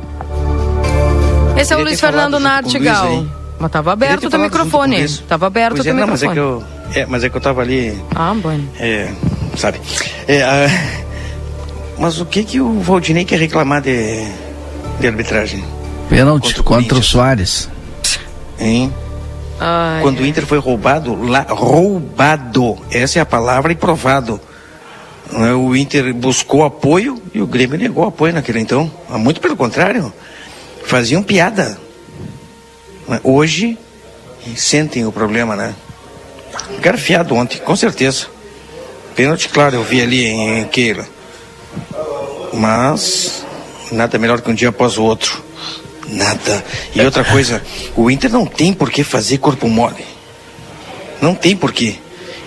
Esse é o Luiz Fernando Nartigal. Mas tava aberto o teu microfone. Tava aberto o teu microfone. Mas é, que eu, é, mas é que eu tava ali. Ah, bom. É, sabe? É, ah, mas o que que o Valdinei quer reclamar de, de arbitragem? Pênalti contra, o, contra o Soares. Hein? Ai, Quando o Inter foi roubado, lá, roubado, essa é a palavra e provado. É? O Inter buscou apoio e o Grêmio negou apoio naquele então. Muito pelo contrário faziam piada. Hoje sentem o problema, né? Garfiado ontem, com certeza. Pênalti, claro, eu vi ali em Keila. Mas nada melhor que um dia após o outro. Nada. E outra coisa, o Inter não tem por que fazer corpo mole. Não tem por quê.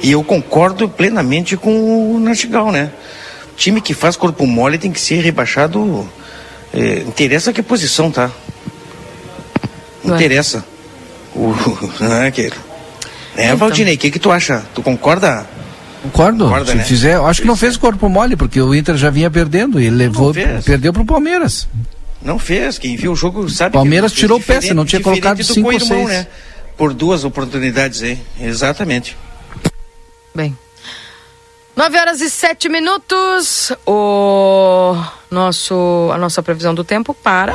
E eu concordo plenamente com o Nartigal, né? Time que faz corpo mole tem que ser rebaixado é, interessa que posição, tá? Não interessa. O, não é aquele. É, então. Valdinei, o que, que tu acha? Tu concorda? Concordo. Concorda, Se né? fizer, acho que não fez corpo mole, porque o Inter já vinha perdendo e ele levou, perdeu pro Palmeiras. Não fez, quem viu o jogo sabe. Palmeiras que tirou o peça, não tinha colocado cinco ou seis. Né? Por duas oportunidades aí, exatamente. Bem, 9 horas e 7 minutos. O nosso, a nossa previsão do tempo para.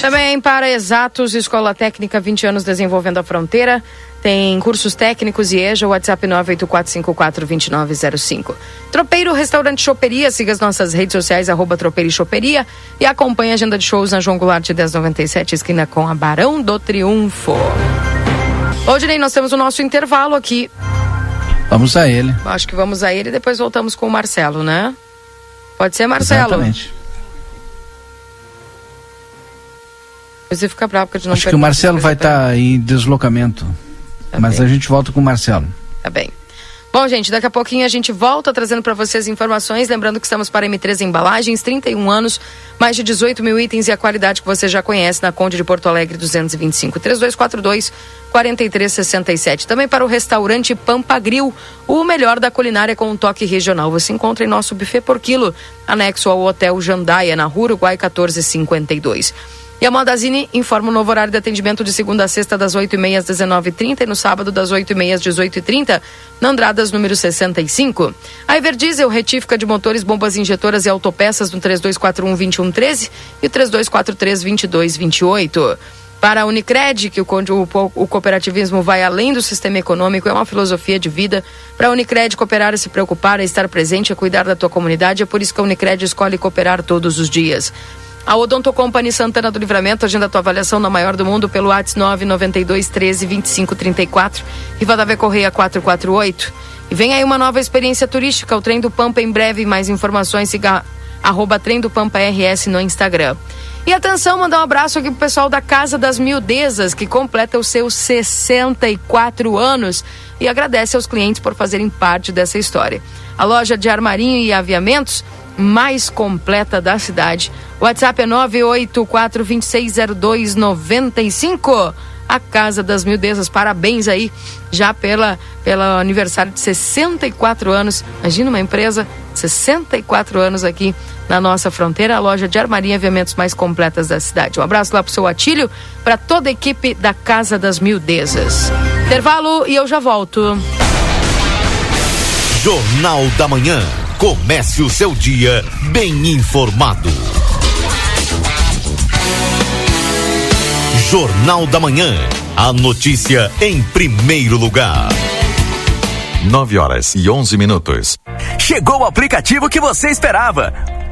Também para Exatos, Escola Técnica 20 anos desenvolvendo a fronteira. Tem cursos técnicos e EJA, WhatsApp 984542905. Tropeiro Restaurante Choperia, siga as nossas redes sociais, arroba Tropeiro e Choperia e acompanhe a agenda de shows na João Goulart 1097, esquina com a Barão do Triunfo. Hoje, nem nós temos o nosso intervalo aqui. Vamos a ele. Acho que vamos a ele e depois voltamos com o Marcelo, né? Pode ser, Marcelo? Exatamente. Você fica bravo porque a gente não Acho que o Marcelo vai estar tá em deslocamento. Tá mas bem. a gente volta com o Marcelo. Tá bem. Bom, gente, daqui a pouquinho a gente volta trazendo para vocês informações. Lembrando que estamos para M3 Embalagens, 31 anos, mais de 18 mil itens e a qualidade que você já conhece na Conde de Porto Alegre 225 3242 4367. Também para o restaurante Pampa Grill, o melhor da culinária com um toque regional. Você encontra em nosso buffet por quilo, anexo ao Hotel Jandaia, na Rua Uruguai 1452. E a Modazine informa o novo horário de atendimento de segunda a sexta, das 8h30 às 19h30 e no sábado, das 8h30 às 18h30, na Andradas, número 65. A Everdiesel, retífica de motores, bombas injetoras e autopeças no 3241-2113 e o 3243-2228. Para a Unicred, que o, o, o, cooperativismo vai além do sistema econômico, é uma filosofia de vida. Para a Unicred, cooperar é se preocupar, é estar presente, é cuidar da tua comunidade. É por isso que a Unicred escolhe cooperar todos os dias. A Odonto Company Santana do Livramento agenda a tua avaliação na maior do mundo pelo WhatsApp 992 13 25 34 e Vadavé Correia 448. E vem aí uma nova experiência turística, o Trem do Pampa em breve. Mais informações, siga arroba Trem do Pampa RS no Instagram. E atenção, mandar um abraço aqui pro pessoal da Casa das Miudezas, que completa os seus 64 anos e agradece aos clientes por fazerem parte dessa história. A loja de armarinho e aviamentos mais completa da cidade. WhatsApp é 984260295. A Casa das Mildezas, parabéns aí já pela, pelo aniversário de 64 anos. Imagina uma empresa 64 anos aqui na nossa fronteira, a loja de armaria e aviamentos mais completas da cidade. Um abraço lá pro seu Atílio, para toda a equipe da Casa das Mildezas. Intervalo e eu já volto. Jornal da Manhã. Comece o seu dia bem informado. Jornal da Manhã. A notícia em primeiro lugar. 9 horas e 11 minutos. Chegou o aplicativo que você esperava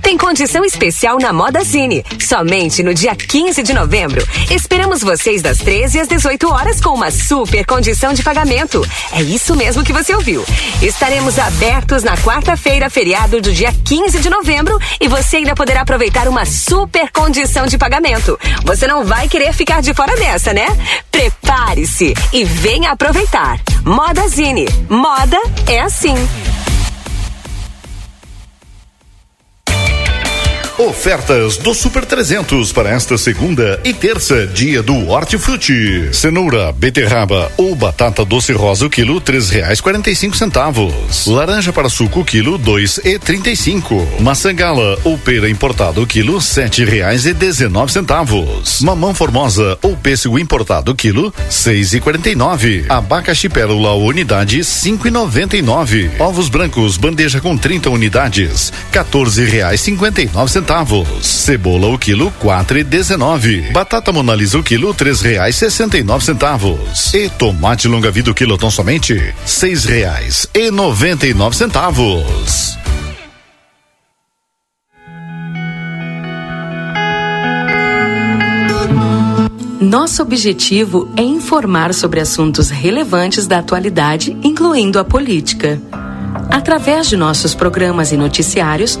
Tem condição especial na Moda Zine. Somente no dia 15 de novembro. Esperamos vocês das 13 às 18 horas com uma super condição de pagamento. É isso mesmo que você ouviu. Estaremos abertos na quarta-feira, feriado do dia 15 de novembro, e você ainda poderá aproveitar uma super condição de pagamento. Você não vai querer ficar de fora dessa, né? Prepare-se e venha aproveitar. Moda Zine. Moda é assim. Ofertas do Super 300 para esta segunda e terça, dia do Hortifruti. Cenoura, beterraba ou batata doce rosa o quilo três reais quarenta e cinco centavos. Laranja para suco quilo dois e trinta e cinco. Maçã gala ou pera importado quilo sete reais e dezenove centavos. Mamão formosa ou pêssego importado quilo seis e quarenta e nove. Abacaxi pérola unidade cinco e noventa e nove. Ovos brancos bandeja com 30 unidades quatorze reais cinquenta e nove centavos centavos. Cebola o quilo quatro e dezenove. Batata monalisa o quilo três reais sessenta e nove centavos. E tomate longa vida o quilo tão somente seis reais e noventa e nove centavos. Nosso objetivo é informar sobre assuntos relevantes da atualidade, incluindo a política. Através de nossos programas e noticiários,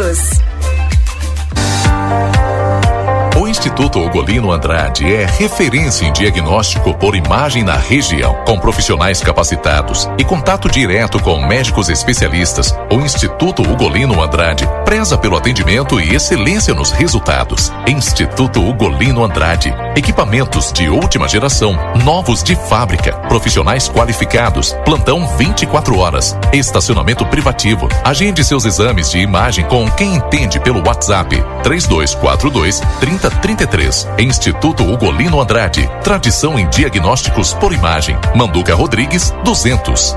todos. Instituto Ugolino Andrade é referência em diagnóstico por imagem na região, com profissionais capacitados e contato direto com médicos especialistas. O Instituto Ugolino Andrade preza pelo atendimento e excelência nos resultados. Instituto Ugolino Andrade, equipamentos de última geração, novos de fábrica, profissionais qualificados, plantão 24 horas, estacionamento privativo. Agende seus exames de imagem com quem entende pelo WhatsApp 3242 3030 33. Instituto Ugolino Andrade. Tradição em diagnósticos por imagem. Manduca Rodrigues, 200.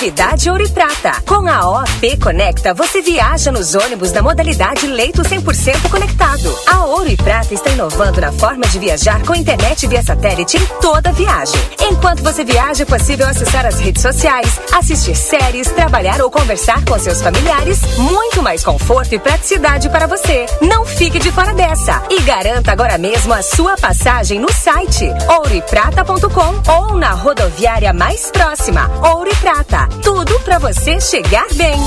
Novidade Ouro e Prata. Com a OP Conecta, você viaja nos ônibus da modalidade leito 100% conectado. A Ouro e Prata está inovando na forma de viajar com internet via satélite em toda viagem. Enquanto você viaja, é possível acessar as redes sociais, assistir séries, trabalhar ou conversar com seus familiares. Muito mais conforto e praticidade para você. Não fique de fora dessa e garanta agora mesmo a sua passagem no site ouroeprata.com ou na rodoviária mais próxima. Ouro e Prata. Tudo para você chegar bem.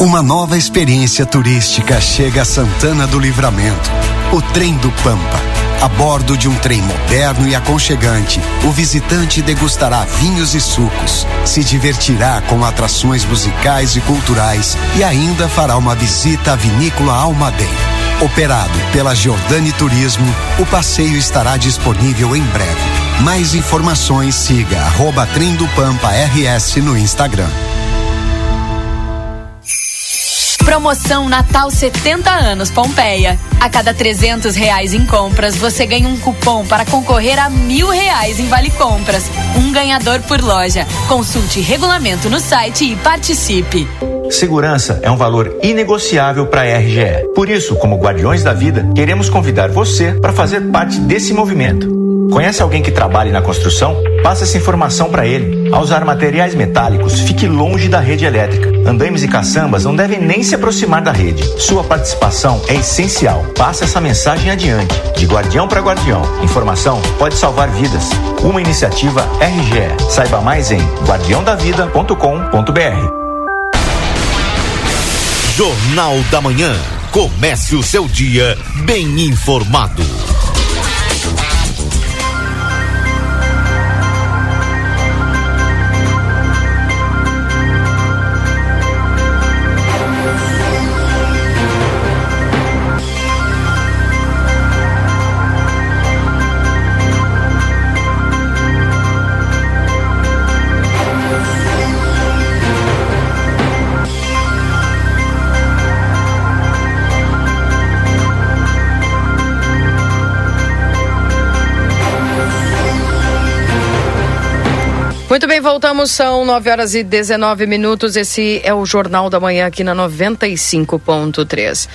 Uma nova experiência turística chega a Santana do Livramento. O Trem do Pampa. A bordo de um trem moderno e aconchegante, o visitante degustará vinhos e sucos, se divertirá com atrações musicais e culturais e ainda fará uma visita à vinícola Almaden. Operado pela Giordani Turismo, o passeio estará disponível em breve. Mais informações siga arroba Trem do Pampa RS no Instagram. Promoção Natal 70 anos Pompeia. A cada 300 reais em compras, você ganha um cupom para concorrer a mil reais em vale compras. Um ganhador por loja. Consulte regulamento no site e participe. Segurança é um valor inegociável para a RGE. Por isso, como Guardiões da Vida, queremos convidar você para fazer parte desse movimento. Conhece alguém que trabalhe na construção? Passe essa informação para ele. Ao usar materiais metálicos, fique longe da rede elétrica. Andaimes e caçambas não devem nem se aproximar da rede. Sua participação é essencial. Passe essa mensagem adiante, de guardião para guardião. Informação pode salvar vidas. Uma iniciativa RGE. Saiba mais em guardiãodavida.com.br. Jornal da Manhã. Comece o seu dia bem informado. Voltamos, são 9 horas e 19 minutos. Esse é o Jornal da Manhã aqui na 95.3.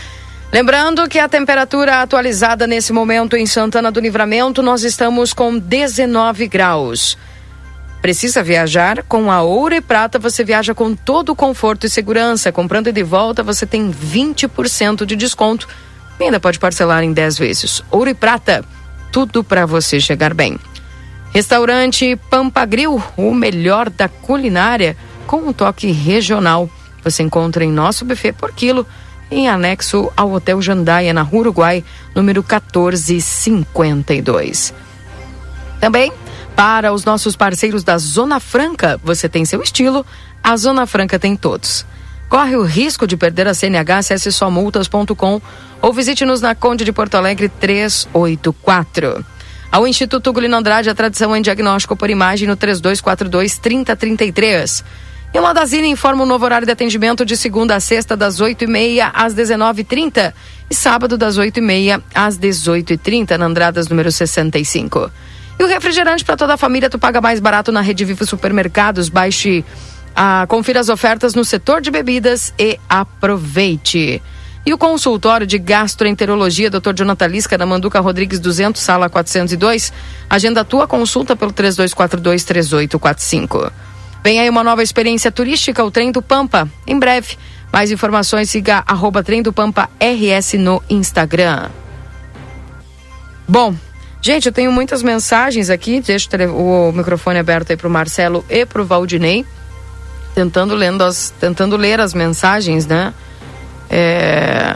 Lembrando que a temperatura atualizada nesse momento em Santana do Livramento, nós estamos com 19 graus. Precisa viajar? Com a Ouro e Prata você viaja com todo o conforto e segurança. Comprando de volta você tem 20% de desconto e ainda pode parcelar em 10 vezes. Ouro e Prata, tudo para você chegar bem. Restaurante Pampagril, o melhor da culinária, com um toque regional. Você encontra em nosso buffet por quilo, em anexo ao Hotel Jandaia, na Rua Uruguai, número 1452. Também, para os nossos parceiros da Zona Franca, você tem seu estilo, a Zona Franca tem todos. Corre o risco de perder a CNH, acesse somultas.com ou visite-nos na Conde de Porto Alegre 384. Ao Instituto Gulino Andrade, a tradição em diagnóstico por imagem no 3242-3033. E o Modazine informa o novo horário de atendimento de segunda a sexta, das 8h30 às 19h30 e sábado, das 8h30 às 18h30, na Andradas número 65. E o refrigerante para toda a família, tu paga mais barato na Rede Vivo Supermercados. Baixe, ah, confira as ofertas no setor de bebidas e aproveite. E o consultório de gastroenterologia, Dr. Jonathan Lisca, da Manduca Rodrigues 200, sala 402. Agenda a tua consulta pelo 3242-3845. Vem aí uma nova experiência turística, o Trem do Pampa. Em breve. Mais informações, siga arroba Trem do Pampa RS no Instagram. Bom, gente, eu tenho muitas mensagens aqui. Deixa o, tele, o microfone aberto aí para o Marcelo e para o Valdinei. Tentando, lendo as, tentando ler as mensagens, né? É,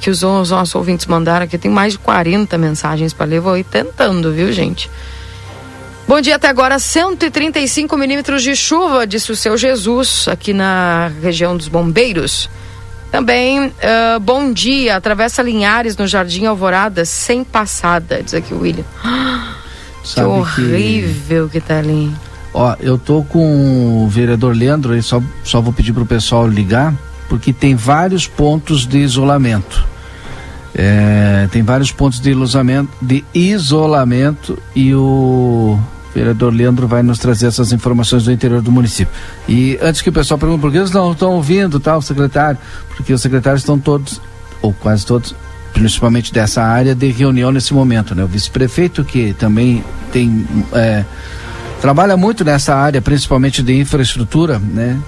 que os, os nossos ouvintes mandaram aqui. Tem mais de 40 mensagens para ler. Vou ir tentando, viu, gente? Bom dia, até agora 135 milímetros de chuva, disse o seu Jesus, aqui na região dos Bombeiros. Também, uh, bom dia, atravessa Linhares no Jardim Alvorada, sem passada, diz aqui o William. que horrível que... que tá ali. Ó, eu tô com o vereador Leandro, aí só, só vou pedir pro pessoal ligar, porque tem vários pontos de isolamento. É, tem vários pontos de isolamento, de isolamento e o vereador Leandro vai nos trazer essas informações do interior do município. E antes que o pessoal pergunte por que eles não estão ouvindo, tal, secretário, porque os secretários estão todos, ou quase todos, principalmente dessa área, de reunião nesse momento, né? O vice-prefeito que também tem é, trabalha muito nessa área, principalmente de infraestrutura, né?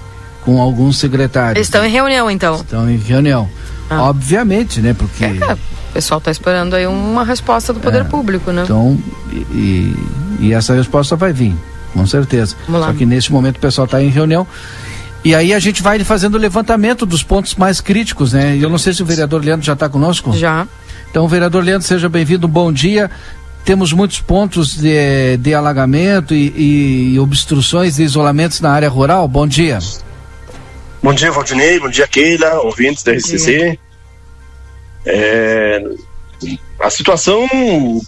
Com alguns secretários. Estão em reunião, então? Estão em reunião. Ah. Obviamente, né? Porque. É, o pessoal está esperando aí uma resposta do poder é, público, né? Então, e, e, essa resposta vai vir, com certeza. Só que nesse momento o pessoal está em reunião. E aí a gente vai fazendo o levantamento dos pontos mais críticos, né? E eu não sei se o vereador Leandro já está conosco. Já. Então, vereador Leandro, seja bem-vindo, bom dia temos muitos pontos de, de alagamento e, e, obstruções e isolamentos na área rural. Bom dia. Bom dia, Valdinei. Bom dia, Keila, ouvintes da RCC. É, a situação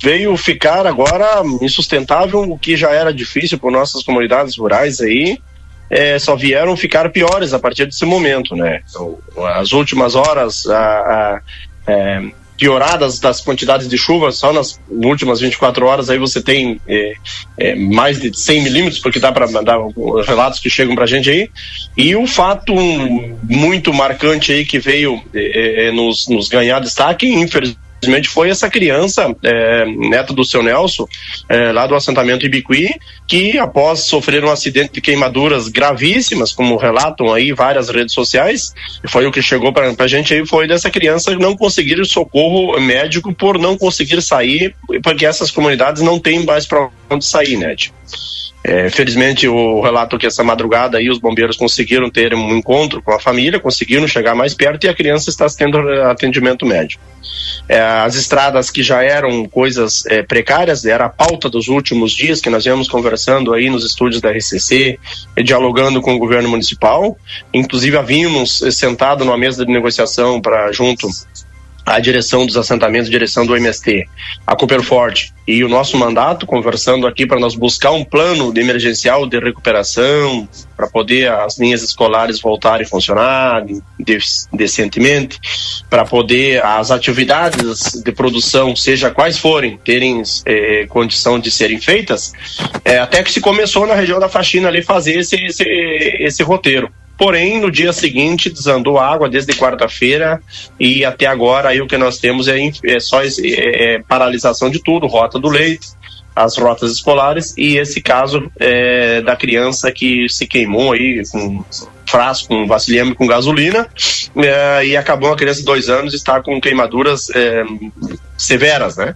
veio ficar agora insustentável, o que já era difícil por nossas comunidades rurais aí. É, só vieram ficar piores a partir desse momento, né? Então, as últimas horas, a, a é, pioradas das quantidades de chuva, só nas últimas 24 horas aí você tem é, é, mais de 100 milímetros, porque dá para mandar relatos que chegam para a gente aí. E o fato muito marcante aí que veio é, é, nos, nos ganhar destaque, infelizmente infelizmente foi essa criança, é, neta do seu Nelson, é, lá do assentamento Ibiqui, que após sofrer um acidente de queimaduras gravíssimas, como relatam aí várias redes sociais, foi o que chegou para a gente aí, foi dessa criança não conseguir socorro médico por não conseguir sair, porque essas comunidades não têm mais para onde sair, né? Tipo. É, felizmente o relato que essa madrugada aí os bombeiros conseguiram ter um encontro com a família, conseguiram chegar mais perto e a criança está tendo atendimento médico. É, as estradas que já eram coisas é, precárias, era a pauta dos últimos dias que nós íamos conversando aí nos estúdios da RCC, dialogando com o governo municipal, inclusive havíamos sentado numa mesa de negociação para junto a direção dos assentamentos, a direção do MST, a Cooper Forte e o nosso mandato, conversando aqui para nós buscar um plano de emergencial de recuperação, para poder as linhas escolares voltarem a funcionar decentemente, para poder as atividades de produção, seja quais forem, terem eh, condição de serem feitas, eh, até que se começou na região da faxina ali fazer esse, esse, esse roteiro. Porém, no dia seguinte desandou água desde quarta-feira e até agora aí o que nós temos é, é só é, é paralisação de tudo, rota do leite, as rotas escolares e esse caso é, da criança que se queimou aí com frasco, com vasilhame com gasolina é, e acabou a criança de dois anos está com queimaduras é, severas, né?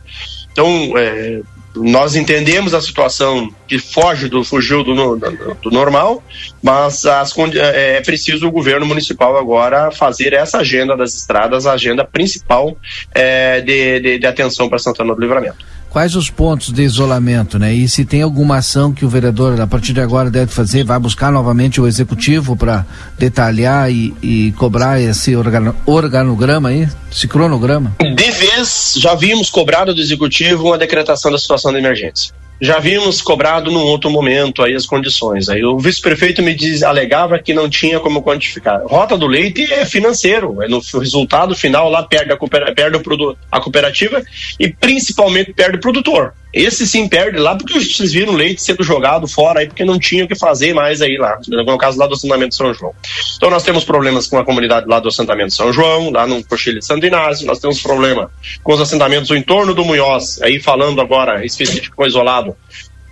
Então, é, nós entendemos a situação que foge do fugiu do, do, do normal, mas as, é, é preciso o governo municipal agora fazer essa agenda das estradas a agenda principal é, de, de, de atenção para Santana do Livramento quais os pontos de isolamento, né? E se tem alguma ação que o vereador, a partir de agora, deve fazer, vai buscar novamente o executivo para detalhar e, e, cobrar esse organo, organograma aí, esse cronograma? De vez, já vimos cobrado do executivo uma decretação da situação de emergência já vimos cobrado num outro momento aí as condições. Aí o vice-prefeito me diz, alegava que não tinha como quantificar. Rota do leite é financeiro, é no resultado final lá perde a, perde a cooperativa e principalmente perde o produtor. Esse sim perde lá porque vocês viram leite sendo jogado fora aí porque não tinha o que fazer mais aí lá. No caso lá do assentamento São João. Então nós temos problemas com a comunidade lá do assentamento São João, lá no Cochilho de Santo Inácio, nós temos problema com os assentamentos no entorno do Munhoz, aí falando agora específico isolado,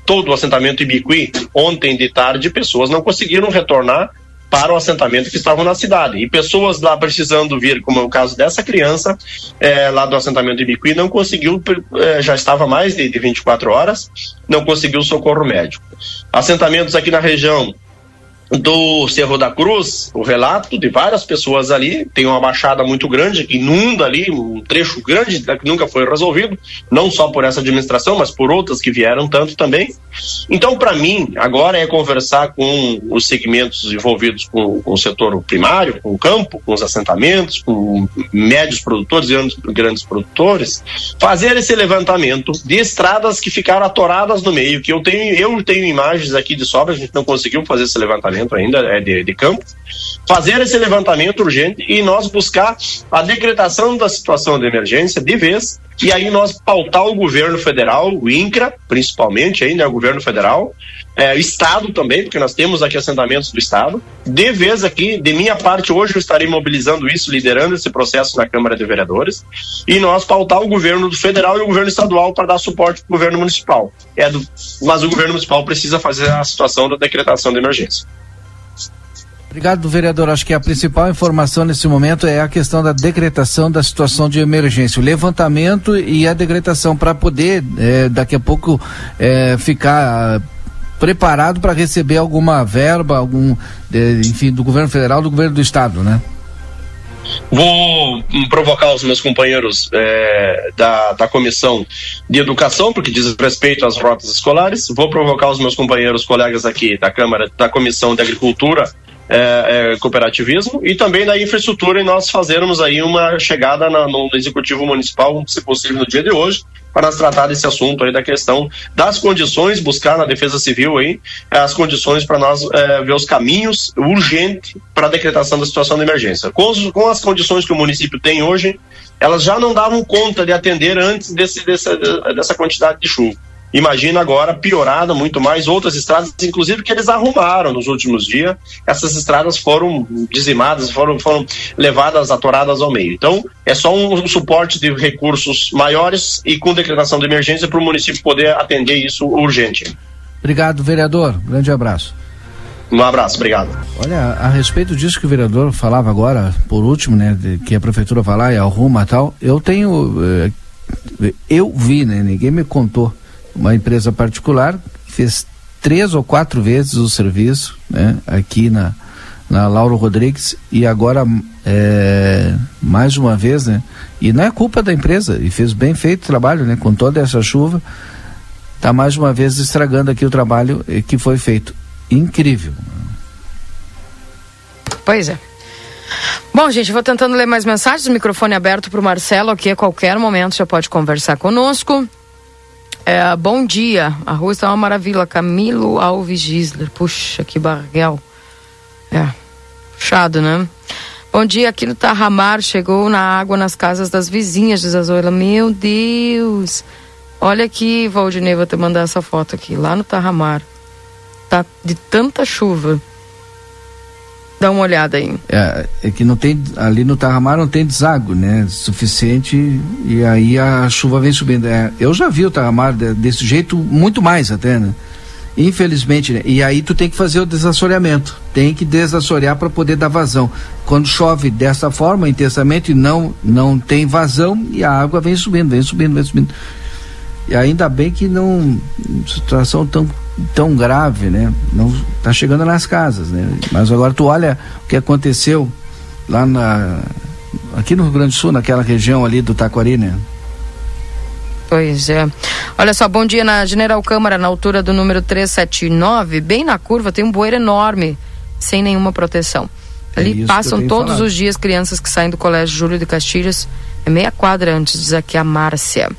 todo o assentamento Ibiqui, ontem de tarde pessoas não conseguiram retornar para o assentamento que estavam na cidade. E pessoas lá precisando vir, como é o caso dessa criança, é, lá do assentamento de Bicuí, não conseguiu, é, já estava mais de, de 24 horas, não conseguiu socorro médico. Assentamentos aqui na região do Cerro da Cruz, o relato de várias pessoas ali, tem uma baixada muito grande que inunda ali, um trecho grande que nunca foi resolvido, não só por essa administração, mas por outras que vieram tanto também. Então, para mim, agora é conversar com os segmentos envolvidos com, com, o setor primário, com o campo, com os assentamentos, com médios produtores e grandes, grandes produtores, fazer esse levantamento de estradas que ficaram atoradas no meio, que eu tenho, eu tenho imagens aqui de sobra, a gente não conseguiu fazer esse levantamento levantamento ainda é de, de campo, fazer esse levantamento urgente e nós buscar a decretação da situação de emergência de vez e aí nós pautar o governo federal, o INCRA, principalmente ainda né, o governo federal, é, Estado também, porque nós temos aqui assentamentos do Estado. De vez aqui, de minha parte, hoje eu estarei mobilizando isso, liderando esse processo na Câmara de Vereadores, e nós pautar o governo federal e o governo estadual para dar suporte para o governo municipal. É do, mas o governo municipal precisa fazer a situação da decretação de emergência. Obrigado, vereador. Acho que a principal informação nesse momento é a questão da decretação da situação de emergência, o levantamento e a decretação para poder é, daqui a pouco é, ficar preparado para receber alguma verba, algum, enfim, do governo federal, do governo do estado, né? Vou provocar os meus companheiros é, da, da comissão de educação, porque diz respeito às rotas escolares. Vou provocar os meus companheiros, colegas aqui da Câmara, da Comissão de Agricultura é, é, cooperativismo e também da infraestrutura e nós fazermos aí uma chegada na, no executivo municipal, se possível no dia de hoje, para nós tratar desse assunto aí da questão das condições, buscar na Defesa Civil aí as condições para nós é, ver os caminhos urgentes para a decretação da situação de emergência. Com, os, com, as condições que o município tem hoje, elas já não davam conta de atender antes desse, dessa, dessa quantidade de chuva. Imagina agora piorada muito mais outras estradas, inclusive que eles arrumaram nos últimos dias. Essas estradas foram dizimadas, foram, foram levadas, atoradas ao meio. Então, é só um, um suporte de recursos maiores e com decretação de emergência para o município poder atender isso urgente. Obrigado, vereador. Grande abraço. Um abraço, obrigado. Olha, a respeito disso que o vereador falava agora, por último, né, de, que a prefeitura vai lá e arruma tal, eu tenho, eh, eu vi, né, ninguém me contou uma empresa particular fez três ou quatro vezes o serviço né, aqui na, na Lauro Rodrigues e agora é, mais uma vez, né? E não é culpa da empresa, e fez bem feito o trabalho, né? Com toda essa chuva, está mais uma vez estragando aqui o trabalho que foi feito. Incrível. Pois é. Bom, gente, vou tentando ler mais mensagens, o microfone aberto para o Marcelo, que a qualquer momento já pode conversar conosco. É, bom dia. A rua está uma maravilha. Camilo Alves Gisler. Puxa, que barguel. É. Puxado, né? Bom dia. Aqui no Tarramar chegou na água nas casas das vizinhas, diz a Zoila. Meu Deus. Olha aqui, Valdinei, vou te mandar essa foto aqui. Lá no Tarramar. Tá de tanta chuva. Dá uma olhada aí. É, é que não tem, ali no Tarramar não tem deságua, né? Suficiente e aí a chuva vem subindo. É, eu já vi o Tarramar desse jeito, muito mais até, né? Infelizmente, né? E aí tu tem que fazer o desassoreamento. Tem que desassorear para poder dar vazão. Quando chove dessa forma, intensamente, não, não tem vazão e a água vem subindo, vem subindo, vem subindo. E ainda bem que não. Situação tão tão grave, né? Não está chegando nas casas, né? Mas agora tu olha o que aconteceu lá na aqui no Rio Grande do Sul, naquela região ali do Taquari, né? Pois é. Olha só, bom dia na General Câmara, na altura do número 379, bem na curva, tem um bueiro enorme, sem nenhuma proteção. É ali é passam todos falado. os dias crianças que saem do Colégio Júlio de Castilhos, é meia quadra antes, diz aqui a Márcia.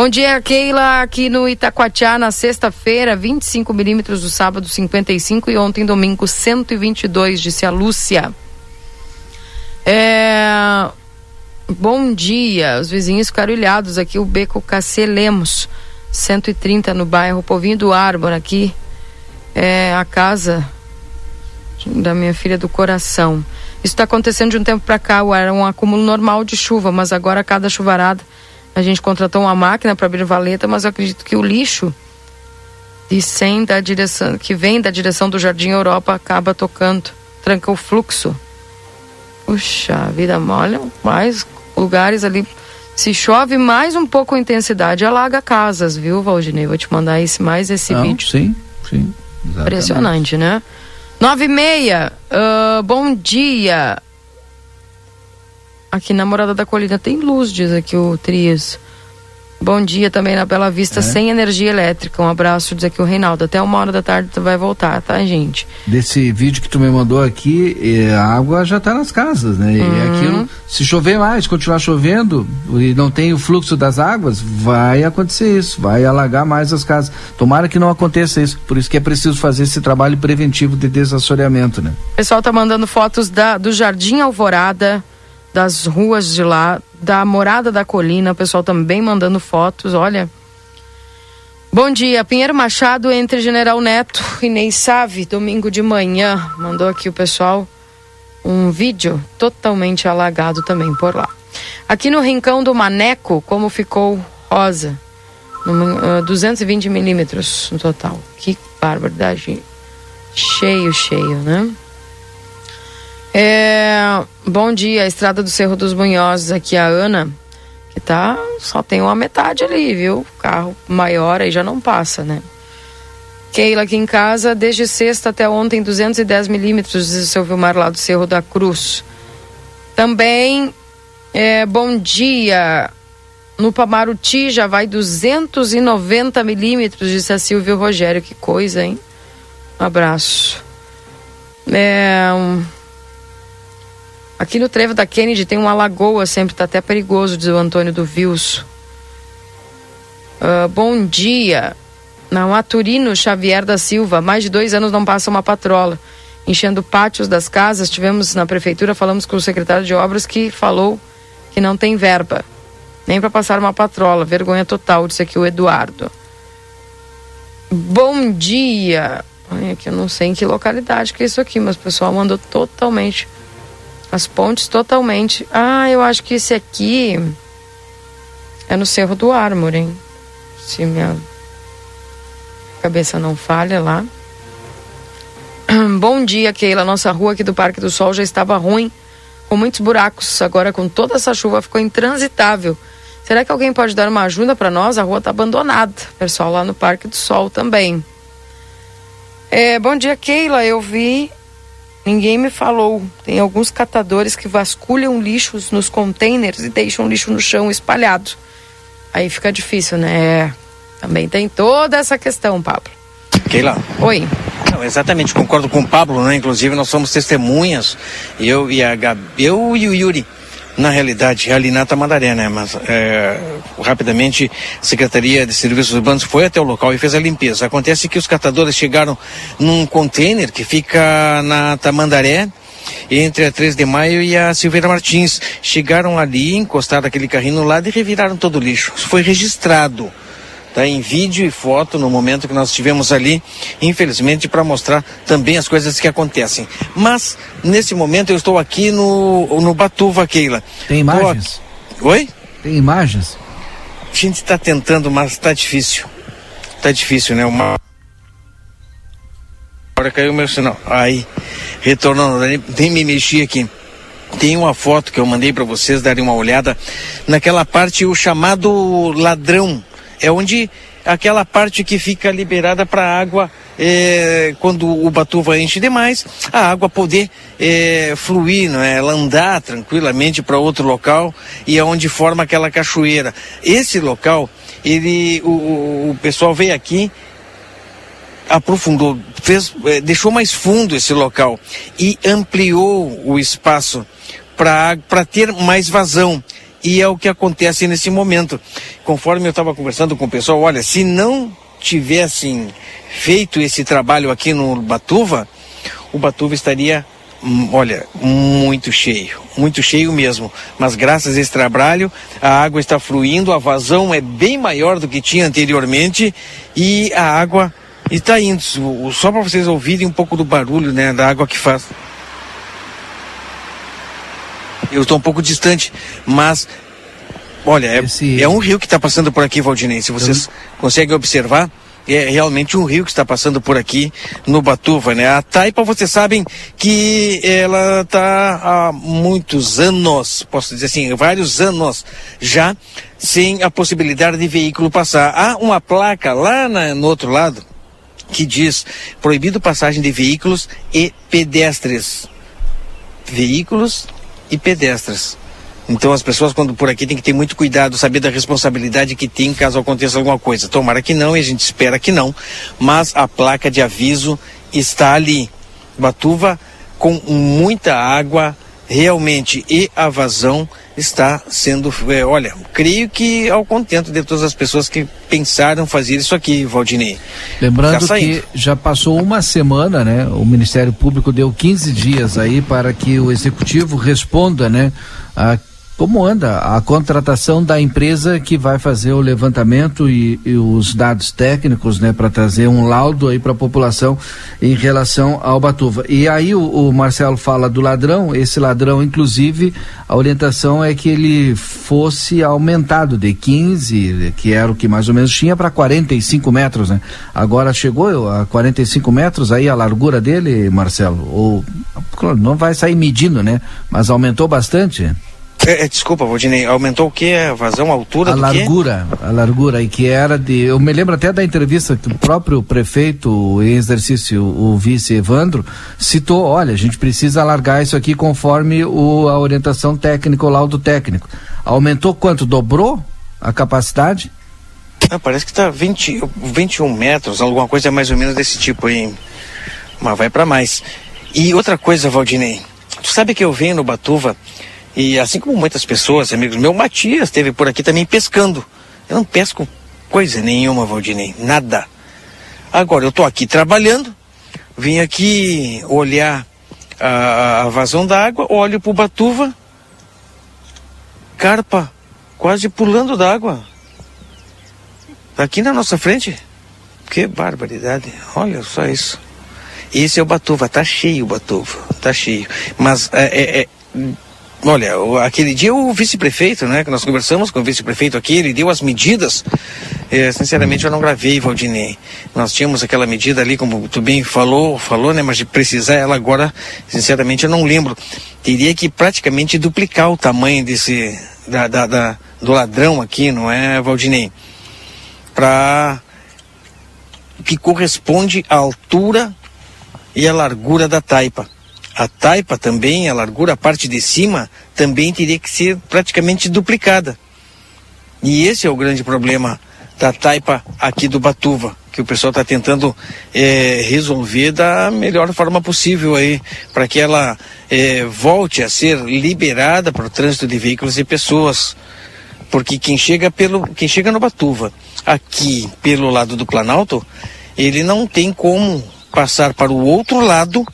Bom dia, Keila, aqui no Itacoatiá, na sexta-feira, 25 milímetros, do sábado 55 e ontem, domingo, 122, disse a Lúcia. É... Bom dia, os vizinhos ficaram ilhados aqui, o Beco Cacê Lemos, 130 no bairro Povinho do Árvore, aqui é a casa da minha filha do coração. Isso está acontecendo de um tempo para cá, era um acúmulo normal de chuva, mas agora cada chuvarada a gente contratou uma máquina para abrir valeta, mas eu acredito que o lixo e sem da direção, que vem da direção do Jardim Europa acaba tocando. tranca o fluxo. Puxa vida, olha, mais lugares ali. Se chove mais um pouco a intensidade, alaga casas, viu, Valdinei? Vou te mandar esse, mais esse Não, vídeo. Sim, sim. exatamente. Impressionante, né? Nove e meia, ah, bom dia. Aqui na Morada da Colina tem luz, diz aqui o Trias. Bom dia também na Bela Vista, É. sem energia elétrica. Um abraço, diz aqui o Reinaldo. Até uma hora da tarde tu vai voltar, tá, gente? Desse vídeo que tu me mandou aqui, eh, a água já está nas casas, né? E Uhum. aquilo, se chover mais, continuar chovendo e não tem o fluxo das águas, vai acontecer isso, vai alagar mais as casas. Tomara que não aconteça isso. Por isso que é preciso fazer esse trabalho preventivo de desassoreamento, né? O pessoal tá mandando fotos da, do Jardim Alvorada, das ruas de lá, da Morada da Colina. O pessoal também mandando fotos, olha. Bom dia, Pinheiro Machado entre General Neto e Ney Save, domingo de manhã. Mandou aqui o pessoal um vídeo totalmente alagado também por lá. Aqui no Rincão do Maneco, como ficou rosa? Numa, ah, 220 milímetros no total. Que barbaridade. Cheio, cheio, né? É, bom dia, Estrada do Cerro dos Munhozes, aqui a Ana, que tá, só tem uma metade ali, viu? Carro maior aí já não passa, né? Keila aqui em casa, desde sexta até ontem, 210 milímetros, diz o seu Vilmar lá do Cerro da Cruz. Também, é, bom dia, no Pamaruti já vai 290 milímetros, disse a Silvio Rogério, que coisa, hein? Um abraço. É, um... Aqui no trevo da Kennedy tem uma lagoa sempre, tá até perigoso, diz o Antônio do Vilso. Ah, bom dia. Na Maturino Xavier da Silva, mais de dois anos não passa uma patrola. Enchendo pátios das casas, tivemos na prefeitura, falamos com o secretário de obras que falou que não tem verba. Nem para passar uma patrola. Vergonha total, disse aqui o Eduardo. Bom dia. Ai, aqui eu não sei em que localidade que é isso aqui, mas o pessoal mandou totalmente. As pontes totalmente. Ah, eu acho que esse aqui é no Cerro do Ármor, hein? Se minha cabeça não falha lá. Bom dia, Keila. Nossa rua aqui do Parque do Sol já estava ruim, com muitos buracos. Agora, com toda essa chuva, ficou intransitável. Será que alguém pode dar uma ajuda para nós? A rua está abandonada. Pessoal lá no Parque do Sol também. É, bom dia, Keila. Eu vi. Ninguém me falou. Tem alguns catadores que vasculham lixos nos containers e deixam lixo no chão espalhado. Aí fica difícil, né? Também tem toda essa questão, Pablo. Keila. Oi. Não, exatamente, concordo com o Pablo, né? Inclusive, nós somos testemunhas, eu e a Gabi, eu e o Yuri. Na realidade, ali na Tamandaré, né? Mas é, rapidamente a Secretaria de Serviços Urbanos foi até o local e fez a limpeza. Acontece que os catadores chegaram num container que fica na Tamandaré, entre a 3 de maio e a Silveira Martins. Chegaram ali, encostaram aquele carrinho lado e reviraram todo o lixo. Isso foi registrado. Tá em vídeo e foto no momento que nós estivemos ali, infelizmente, para mostrar também as coisas que acontecem. Mas, nesse momento, eu estou aqui no, no Batuva, Keila. Tem imagens? Oi? Tem imagens? A gente está tentando, mas está difícil. Está difícil, né? Uma... Agora caiu o meu sinal. Aí, retornando, nem, nem me mexi aqui. Tem uma foto que eu mandei para vocês darem uma olhada naquela parte, o chamado ladrão. É onde aquela parte que fica liberada para a água é, quando o Batuva enche demais, a água poder é, fluir, não é? ela andar tranquilamente para outro local e é onde forma aquela cachoeira. Esse local, ele, o, o- pessoal veio aqui aprofundou, fez, eh, deixou mais fundo esse local e ampliou o espaço para ter mais vazão. E é o que acontece nesse momento. Conforme eu estava conversando com o pessoal, olha, se não tivessem feito esse trabalho aqui no Batuva, o Batuva estaria, hum, olha, muito cheio, muito cheio mesmo. Mas graças a esse trabalho, a água está fluindo, a vazão é bem maior do que tinha anteriormente e a água está indo. Só para vocês ouvirem um pouco do barulho, né, da água que faz. Eu estou um pouco distante, mas olha, é, é um rio que está passando por aqui, Valdinei. Se vocês conseguem observar, é realmente um rio que está passando por aqui no Batuva, né? A Taipa, vocês sabem que ela está há muitos anos, posso dizer assim, vários anos já sem a possibilidade de veículo passar. Há uma placa lá na, no outro lado que diz proibido passagem de veículos e pedestres. Veículos e pedestres. Então as pessoas quando por aqui tem que ter muito cuidado, saber da responsabilidade que tem caso aconteça alguma coisa. Tomara que não e a gente espera que não, mas a placa de aviso está ali. Batuva com muita água realmente e a vazão está sendo, é, olha, creio que ao contento de todas as pessoas que pensaram fazer isso aqui, Valdinei. Lembrando tá que já passou uma semana, né? O Ministério Público deu 15 dias aí para que o executivo responda, né? A como anda a contratação da empresa que vai fazer o levantamento e, e os dados técnicos, né, para trazer um laudo aí para a população em relação ao Batuva. E aí o, o, Marcelo fala do ladrão, esse ladrão, inclusive, a orientação é que ele fosse aumentado de 15, que era o que mais ou menos tinha, para 45 metros, né? Agora chegou a 45 metros aí a largura dele, Marcelo? Ou não vai sair medindo, né? Mas aumentou bastante? É, é, desculpa, Valdinei, aumentou o que? A vazão, a altura a largura, quê? A largura, e que era de. Eu me lembro até da entrevista que o próprio prefeito em exercício, o vice Evandro, citou: olha, a gente precisa alargar isso aqui conforme o, a orientação técnica, o laudo técnico. Aumentou quanto? Dobrou a capacidade? Ah, parece que está 20, 21 metros, alguma coisa mais ou menos desse tipo aí. Mas vai para mais. E outra coisa, Valdinei, tu sabe que eu venho no Batuva e assim como muitas pessoas, amigos meu, Matias esteve por aqui também pescando. Eu não pesco coisa nenhuma, Valdinei, nada. Agora eu estou aqui trabalhando, vim aqui olhar a, a vazão da água, olho para o Batuva, carpa quase pulando d'água. Tá aqui na nossa frente. Que barbaridade. Olha só isso. Esse é o Batuva, tá cheio o Batuva, tá cheio. Mas é, é, é Olha, aquele dia o vice-prefeito, né, que nós conversamos com o vice-prefeito aqui, ele deu as medidas. É, sinceramente, eu não gravei, Valdinei. Nós tínhamos aquela medida ali, como tu bem falou, falou, né, mas de precisar ela agora, sinceramente, eu não lembro. Teria que praticamente duplicar o tamanho desse, da, da, da do ladrão aqui, não é, Valdinei? Para que corresponde à altura e à largura da taipa a taipa também, a largura, a parte de cima, também teria que ser praticamente duplicada. E esse é o grande problema da taipa aqui do Batuva, que o pessoal está tentando é, resolver da melhor forma possível aí, para que ela é, volte a ser liberada para o trânsito de veículos e pessoas. Porque quem chega, pelo, quem chega no Batuva, aqui pelo lado do Planalto, ele não tem como passar para o outro lado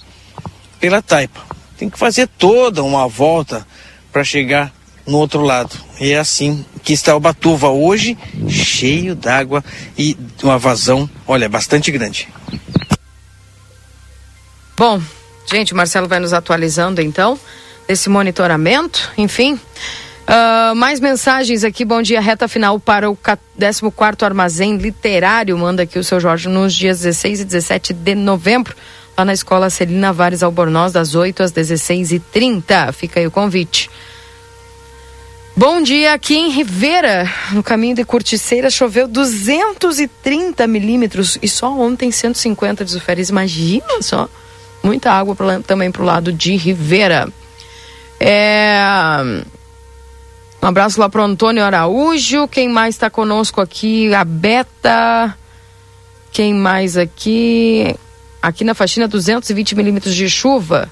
pela taipa. Tem que fazer toda uma volta para chegar no outro lado. E é assim que está o Batuva hoje, cheio d'água e uma vazão, olha, bastante grande. Bom, gente, o Marcelo vai nos atualizando então desse monitoramento, enfim. Uh, mais mensagens aqui, bom dia, reta final para o 14 Armazém Literário, manda aqui o seu Jorge, nos dias 16 e 17 de novembro lá na Escola Celina Vares Albornoz, das 8 às 16h30. Fica aí o convite. Bom dia, aqui em Rivera, no caminho de Curticeira, choveu 230 milímetros e só ontem 150 de Férias. Imagina só, muita água também para o lado de Rivera. É... Um abraço lá para o Antônio Araújo. Quem mais está conosco aqui? A Beta. Quem mais aqui? Aqui na faxina, 220 milímetros de chuva.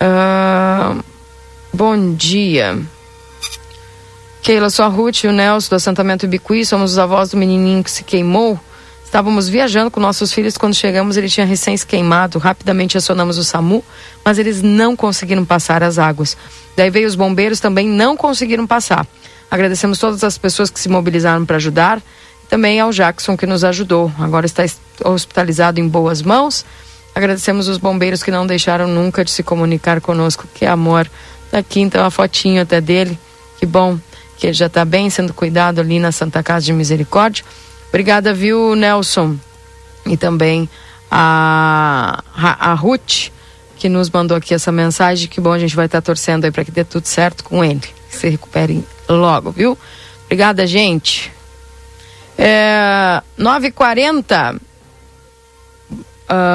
Ah, bom dia. Keila, sou a Ruth e o Nelson do assentamento Ibicuí, somos os avós do menininho que se queimou. Estávamos viajando com nossos filhos quando chegamos, ele tinha recém se queimado. Rapidamente acionamos o SAMU, mas eles não conseguiram passar as águas. Daí veio os bombeiros, também não conseguiram passar. Agradecemos todas as pessoas que se mobilizaram para ajudar também ao Jackson que nos ajudou. Agora está hospitalizado em boas mãos. Agradecemos os bombeiros que não deixaram nunca de se comunicar conosco. Que amor. Tá aqui então a fotinho até dele. Que bom que ele já está bem sendo cuidado ali na Santa Casa de Misericórdia. Obrigada, viu, Nelson? E também a, a, a Ruth, que nos mandou aqui essa mensagem. Que bom, a gente vai estar tá torcendo aí para que dê tudo certo com ele. Que se recupere logo, viu? Obrigada, gente. É, 9h40. Uh,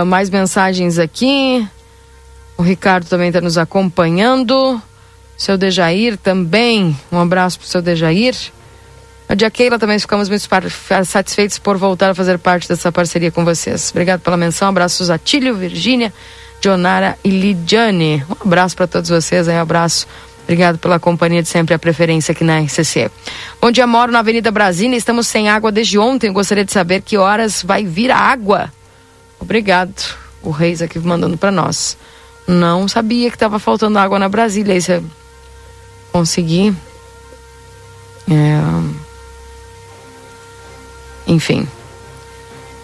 mais mensagens aqui. O Ricardo também está nos acompanhando. Seu Dejair também. Um abraço para o seu Dejair. A Dia Keila também ficamos muito satisfeitos por voltar a fazer parte dessa parceria com vocês. Obrigado pela menção. Abraços a Tílio, Virgínia, Jonara e Lidiane. Um abraço para todos vocês. Um abraço. Obrigado pela companhia de sempre, a preferência aqui na RCC. Bom dia, moro na Avenida Brasília. Estamos sem água desde ontem. gostaria de saber que horas vai vir a água. Obrigado. O Reis aqui mandando para nós. Não sabia que estava faltando água na Brasília. Aí você conseguir. É enfim.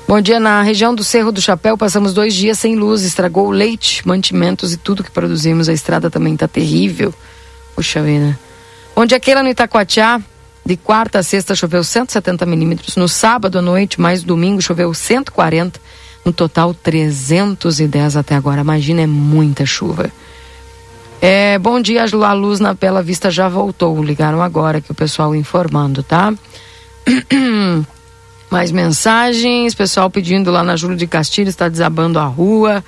Bom dia. Na região do Cerro do Chapéu, passamos dois dias sem luz. Estragou o leite, mantimentos e tudo que produzimos. A estrada também está terrível. Puxa vida. Bom dia, Keila no Itacoatiá. De quarta a sexta choveu 170 milímetros. No sábado à noite, mais domingo, choveu 140. No total, 310 até agora. Imagina, é muita chuva. É, bom dia, a luz na Bela Vista já voltou. Ligaram agora que o pessoal informando, tá? Mais mensagens, pessoal pedindo lá na Júlio de Castilho, está desabando a rua.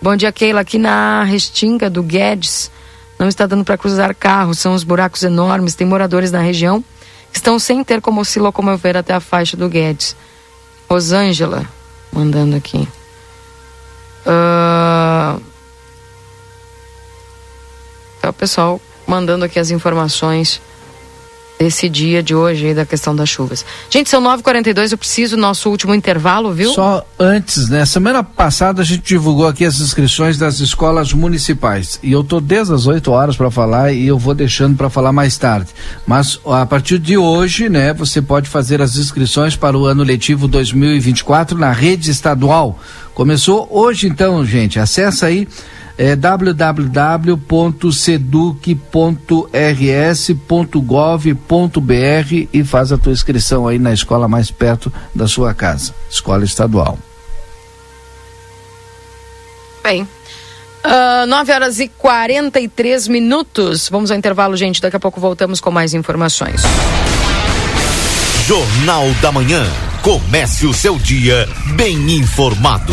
Bom dia, Keila. Aqui na Restinga do Guedes, não está dando para cruzar carros, são os buracos enormes. Tem moradores na região que estão sem ter como se locomover até a faixa do Guedes. Rosângela, mandando aqui. Uh... É o pessoal mandando aqui as informações desse dia de hoje da questão das chuvas. Gente, são 9h42, eu preciso nosso último intervalo, viu? Só antes, né? Semana passada a gente divulgou aqui as inscrições das escolas municipais. E eu tô desde as 8 horas para falar e eu vou deixando para falar mais tarde. Mas a partir de hoje, né, você pode fazer as inscrições para o ano letivo 2024 na rede estadual. Começou hoje então, gente. Acessa aí é www.seduc.rs.gov.br e faz a tua inscrição aí na escola mais perto da sua casa, escola estadual. Bem, uh, ah, 9 horas e 43 minutos. Vamos ao intervalo, gente. Daqui a pouco voltamos com mais informações. Jornal da Manhã. Comece o seu dia bem informado.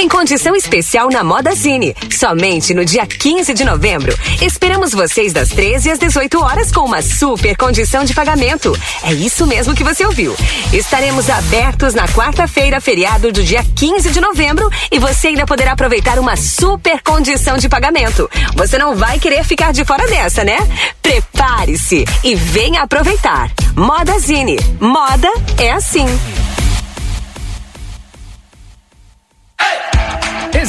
Tem condição especial na Moda Zine. Somente no dia 15 de novembro. Esperamos vocês das 13 às 18 horas com uma super condição de pagamento. É isso mesmo que você ouviu. Estaremos abertos na quarta-feira, feriado do dia 15 de novembro, e você ainda poderá aproveitar uma super condição de pagamento. Você não vai querer ficar de fora dessa, né? Prepare-se e venha aproveitar. Moda Zine. Moda é assim.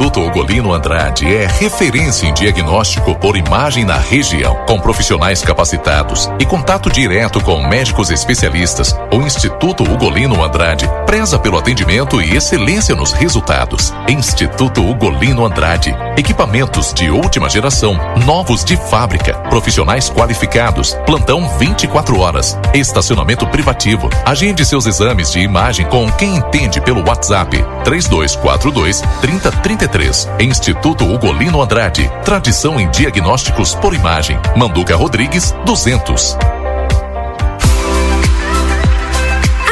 Instituto Ugolino Andrade é referência em diagnóstico por imagem na região, com profissionais capacitados e contato direto com médicos especialistas. O Instituto Ugolino Andrade preza pelo atendimento e excelência nos resultados. Instituto Ugolino Andrade, equipamentos de última geração, novos de fábrica, profissionais qualificados, plantão 24 horas, estacionamento privativo. Agende seus exames de imagem com quem entende pelo WhatsApp 3242 3033. Instituto Ugolino Andrade. Tradição em diagnósticos por imagem. Manduca Rodrigues 200.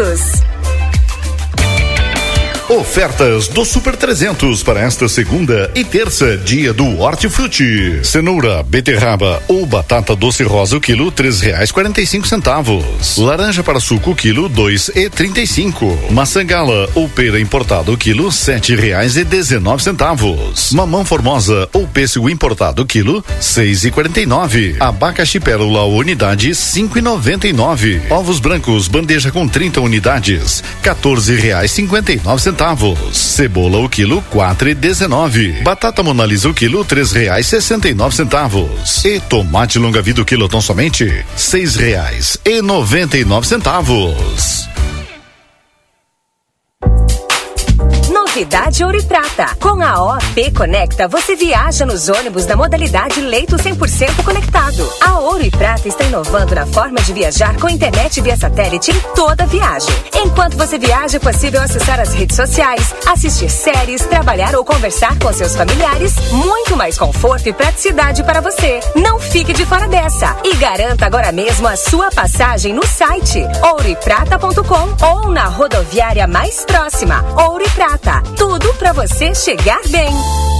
todos. Ofertas do Super 300 para esta segunda e terça, dia do Hortifruti. Cenoura, beterraba ou batata doce rosa o quilo três reais quarenta e cinco centavos. Laranja para suco quilo dois e trinta e cinco. Maçã gala ou pera importado quilo sete reais e dezenove centavos. Mamão formosa ou pêssego importado quilo seis e quarenta e nove. Abacaxi pérola unidade cinco e noventa e nove. Ovos brancos bandeja com 30 unidades quatorze reais cinquenta e nove centavos. Cebola o quilo quatro e dezenove. Batata monalisa o quilo três reais sessenta e nove centavos. E tomate longa vida o quilo tão somente seis reais e noventa e nove centavos. Novidade Ouro e Prata. Com a OP Conecta, você viaja nos ônibus da modalidade leito 100% conectado. A Ouro e Prata está inovando na forma de viajar com internet via satélite em toda viagem. Enquanto você viaja, é possível acessar as redes sociais, assistir séries, trabalhar ou conversar com seus familiares. Muito mais conforto e praticidade para você. Não fique de fora dessa e garanta agora mesmo a sua passagem no site ouroeprata.com ou na rodoviária mais próxima. Ouro e Prata. Tudo para você chegar bem.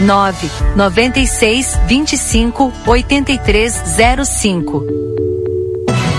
9 96 25 8305.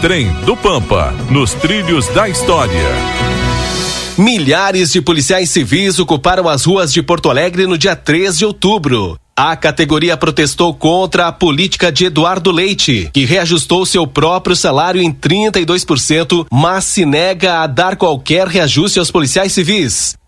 Trem do Pampa, nos trilhos da história. Milhares de policiais civis ocuparam as ruas de Porto Alegre no dia 3 de outubro. A categoria protestou contra a política de Eduardo Leite, que reajustou seu próprio salário em 32%, mas se nega a dar qualquer reajuste aos policiais civis.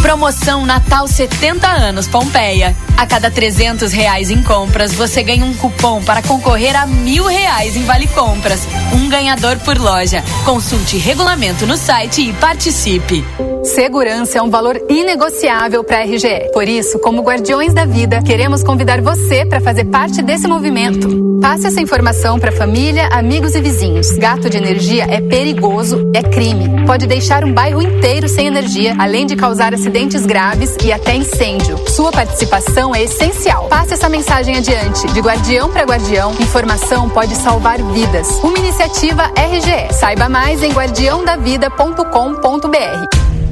Promoção Natal 70 anos Pompeia. A cada 300 reais em compras, você ganha um cupom para concorrer a mil reais em vale compras. Um ganhador por loja. Consulte regulamento no site e participe. Segurança é um valor inegociável para a RGE. Por isso, como Guardiões da Vida, queremos convidar você para fazer parte desse movimento. Passe essa informação para família, amigos e vizinhos. Gato de energia é perigoso, é crime. Pode deixar um bairro inteiro sem energia, além de causar acidentes graves e até incêndio. Sua participação é essencial. Passe essa mensagem adiante. De guardião para guardião, informação pode salvar vidas. Uma iniciativa RGE. Saiba mais em guardiãodavida.com.br.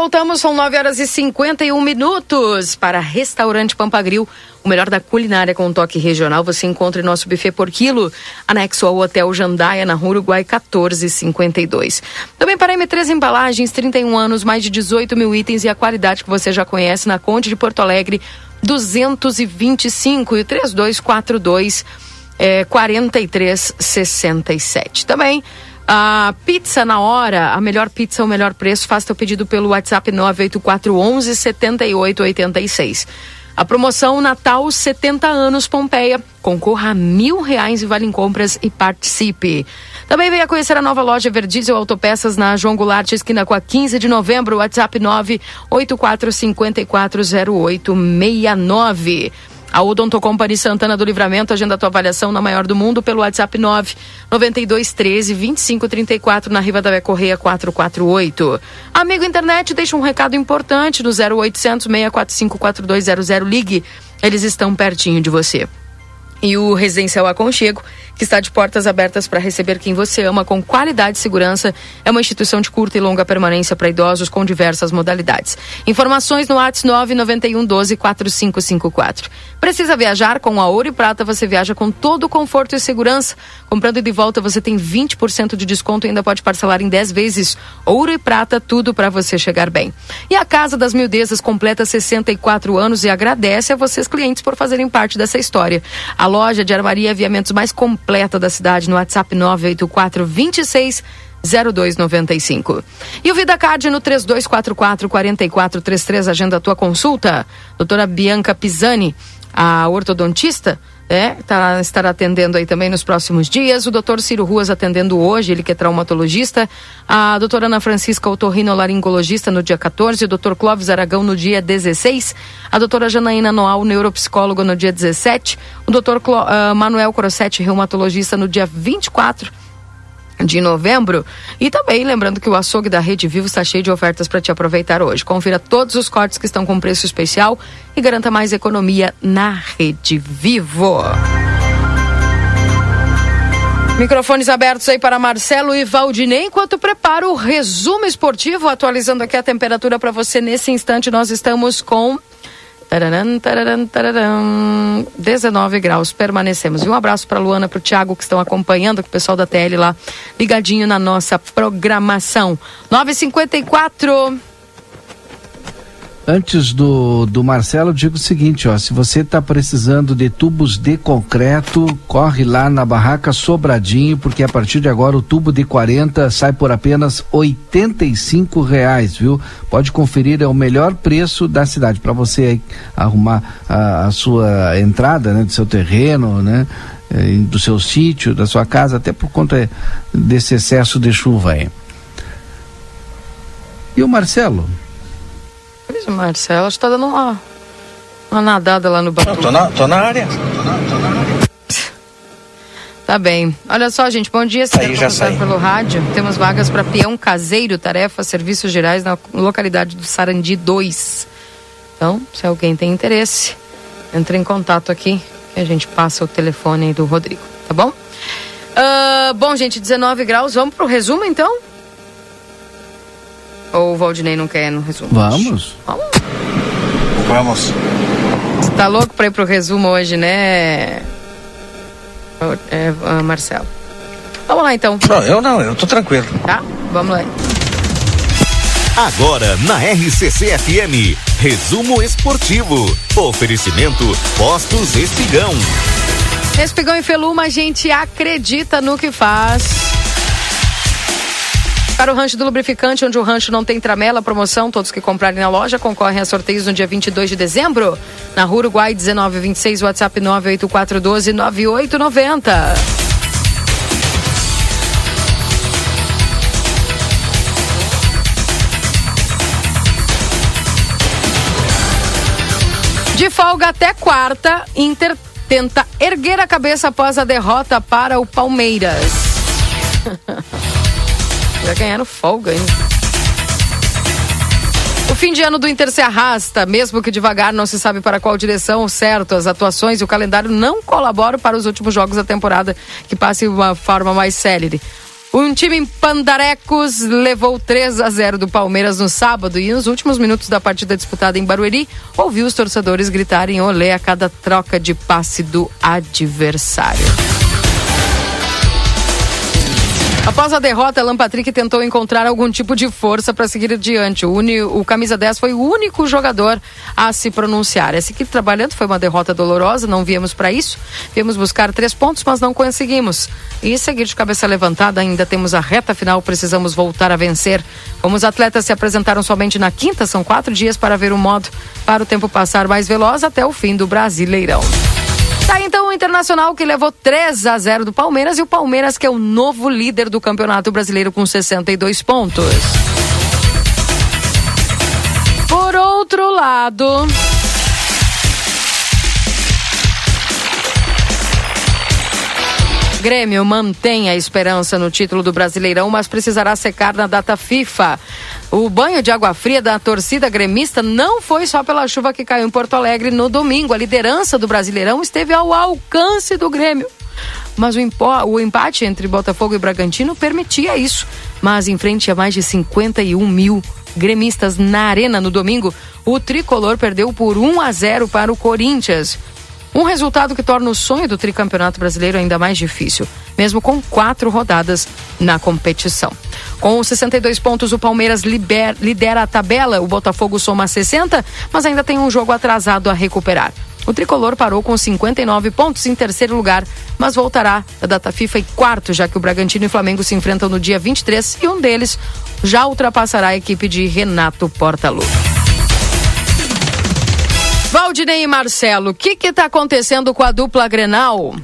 Voltamos. São 9 horas e 51 minutos para Restaurante Pampagril. O melhor da culinária com um toque regional você encontra em nosso buffet por quilo, anexo ao Hotel Jandaia, na Rua Uruguai 1452. Também para M3 Embalagens, 31 anos, mais de 18 mil itens e a qualidade que você já conhece na Conde de Porto Alegre, 225 e o 3242 é, 4367. Também a pizza na hora, a melhor pizza, o melhor preço, faça teu pedido pelo WhatsApp 98411 7886. A promoção Natal 70 anos Pompeia. Concorra a mil reais e vale em compras e participe. Também venha conhecer a nova loja Verdiesel Autopeças na João Goulart, esquina com a 15 de novembro, WhatsApp 984540869. A Odonto Company Santana do Livramento agenda a tua avaliação na maior do mundo pelo WhatsApp 9 9213 2534 na Riva da Vé Correia 448. Amigo internet, deixa um recado importante no 0800 645 4200. Ligue, eles estão pertinho de você. E o Residencial Aconchego, que está de portas abertas para receber quem você ama com qualidade e segurança, é uma instituição de curta e longa permanência para idosos com diversas modalidades. Informações no ATS 991 12 4554. Precisa viajar com a Ouro e Prata, você viaja com todo o conforto e segurança. Comprando de volta, você tem 20% de desconto e ainda pode parcelar em 10 vezes. Ouro e Prata, tudo para você chegar bem. E a Casa das Mildezas completa 64 anos e agradece a vocês clientes por fazerem parte dessa história. A loja de armaria e aviamentos mais completa da cidade no WhatsApp 984 26 0295. E o VidaCard no 3244 4433 agenda a tua consulta. Doutora Bianca Pisani, a ortodontista, é, tá, estará atendendo aí também nos próximos dias. O doutor Ciro Ruas atendendo hoje, ele que é traumatologista. A doutora Ana Francisca otorrinolaringologista no dia 14. O doutor Clóvis Aragão no dia 16. A doutora Janaína Noal, neuropsicóloga no dia 17. O doutor Clo, uh, Manuel Crossetti, reumatologista no dia 24 de novembro. E também lembrando que o açougue da Rede Vivo está cheio de ofertas para te aproveitar hoje. Confira todos os cortes que estão com preço especial e garanta mais economia na Rede Vivo. Microfones abertos aí para Marcelo e Valdinei, enquanto prepara o resumo esportivo, atualizando aqui a temperatura para você nesse instante. Nós estamos com Tararam, tararam, tararam, 19 graus, permanecemos. E um abraço para Luana, para o Thiago que estão acompanhando, com o pessoal da TL lá, ligadinho na nossa programação. 954. Antes do, do Marcelo, eu digo o seguinte, ó, se você está precisando de tubos de concreto, corre lá na barraca Sobradinho, porque a partir de agora o tubo de 40 sai por apenas R$ reais, viu? Pode conferir, é o melhor preço da cidade para você arrumar a, a, sua entrada, né, do seu terreno, né? do seu sítio, da sua casa, até por conta desse excesso de chuva aí. E o Marcelo? Pois, Marcelo, está dando uma, uma nadada lá no banco. Tô na, tô na área. Tá bem. Olha só, gente, bom dia. Se Aí, já saí. pelo rádio, temos vagas para peão caseiro, tarefa, serviços gerais na localidade do Sarandi 2. Então, se alguém tem interesse, entre em contato aqui que a gente passa o telefone aí do Rodrigo, tá bom? Ah, bom, gente, 19 graus, vamos pro resumo então? Ou o Valdinei não quer no resumo? Vamos. Vamos. Vamos. Você tá louco pra ir pro resumo hoje, né? Ô, É, ah, Marcelo. Vamos lá então. Não, eu não, eu tô tranquilo. Tá? Vamos lá. Agora na RCC FM, resumo esportivo. Oferecimento Postos Espigão. Espigão e Feluma, a gente acredita no que faz. Para o rancho do lubrificante, onde o rancho não tem tramela, promoção, todos que comprarem na loja concorrem a sorteios no dia 22 de dezembro. Na Rua Uruguai 1926, WhatsApp 98412 9890. De folga até quarta, Inter tenta erguer a cabeça após a derrota para o Palmeiras. Já ganharam folga, hein? O fim de ano do Inter se arrasta, mesmo que devagar, não se sabe para qual direção certo. As atuações e o calendário não colaboram para os últimos jogos da temporada, que passe de uma forma mais célere. Um time em Pandarecos levou 3 a 0 do Palmeiras no sábado e nos últimos minutos da partida disputada em Barueri, ouviu os torcedores gritarem olé a cada troca de passe do adversário. Após a derrota, Alan Patrick tentou encontrar algum tipo de força para seguir adiante. O, uni, o camisa 10 foi o único jogador a se pronunciar. Essa equipe trabalhando foi uma derrota dolorosa, não viemos para isso. Viemos buscar três pontos, mas não conseguimos. E seguir de cabeça levantada, ainda temos a reta final, precisamos voltar a vencer. Como os atletas se apresentaram somente na quinta, são quatro dias para ver o modo para o tempo passar mais veloz até o fim do Brasileirão. Tá então o Internacional que levou 3 a 0 do Palmeiras e o Palmeiras que é o novo líder do Campeonato Brasileiro com 62 pontos. Por outro lado, Grêmio mantém a esperança no título do Brasileirão, mas precisará secar na data FIFA. O banho de água fria da torcida gremista não foi só pela chuva que caiu em Porto Alegre no domingo. A liderança do Brasileirão esteve ao alcance do Grêmio. Mas o, o empate entre Botafogo e Bragantino permitia isso. Mas em frente a mais de 51 mil gremistas na arena no domingo, o tricolor perdeu por 1 a 0 para o Corinthians. Um resultado que torna o sonho do tricampeonato brasileiro ainda mais difícil, mesmo com quatro rodadas na competição. Com 62 pontos, o Palmeiras liber- lidera a tabela, o Botafogo soma 60, mas ainda tem um jogo atrasado a recuperar. O tricolor parou com 59 pontos em terceiro lugar, mas voltará da data FIFA em quarto, já que o Bragantino e o Flamengo se enfrentam no dia 23 e um deles já ultrapassará a equipe de Renato Portaluppi. Valdinei e Marcelo, o que está acontecendo com a dupla Grenal?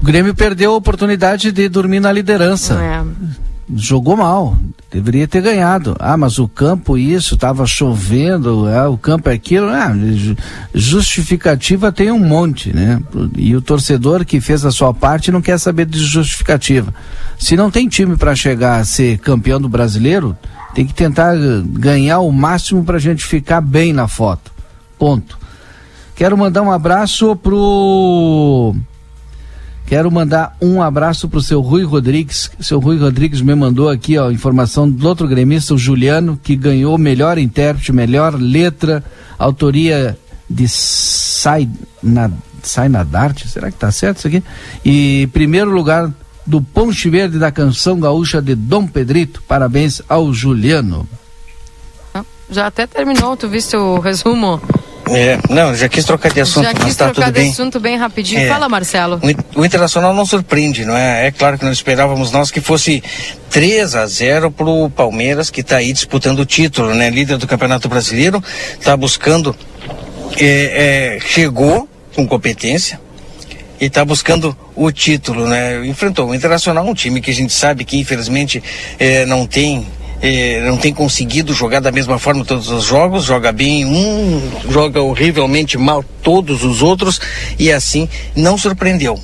O Grêmio perdeu a oportunidade de dormir na liderança. É. Jogou mal, deveria ter ganhado. Ah, mas o campo isso, estava chovendo, ah, o campo é aquilo. Ah, ju- justificativa tem um monte, né? E o torcedor que fez a sua parte não quer saber de justificativa. Se não tem time para chegar a ser campeão do brasileiro, tem que tentar eh, ganhar o máximo para a gente ficar bem na foto. Ponto. Quero mandar um abraço pro. Quero mandar um abraço pro seu Rui Rodrigues. Seu Rui Rodrigues me mandou aqui, ó, informação do outro gremista, o Juliano, que ganhou melhor intérprete, melhor letra, autoria de Sai, na, Sai Nadarte, será que tá certo isso aqui? E primeiro lugar do Ponte Verde da canção gaúcha de Dom Pedrito. Parabéns ao Juliano. Já até terminou, tu viste o resumo? É, não, já quis trocar de assunto, Já mas quis tá trocar tudo de bem. assunto bem rapidinho. É. Fala, Marcelo. O O Internacional não surpreende, não é? É claro que nós esperávamos nós que fosse 3 a 0 pro Palmeiras, que está aí disputando o título, né? Líder do Campeonato Brasileiro, está buscando, é, é, chegou com competência e está buscando o título, né? Enfrentou o Internacional, um time que a gente sabe que infelizmente é, não tem eh, não tem conseguido jogar da mesma forma todos os jogos, joga bem um, joga horrivelmente mal todos os outros e assim não surpreendeu.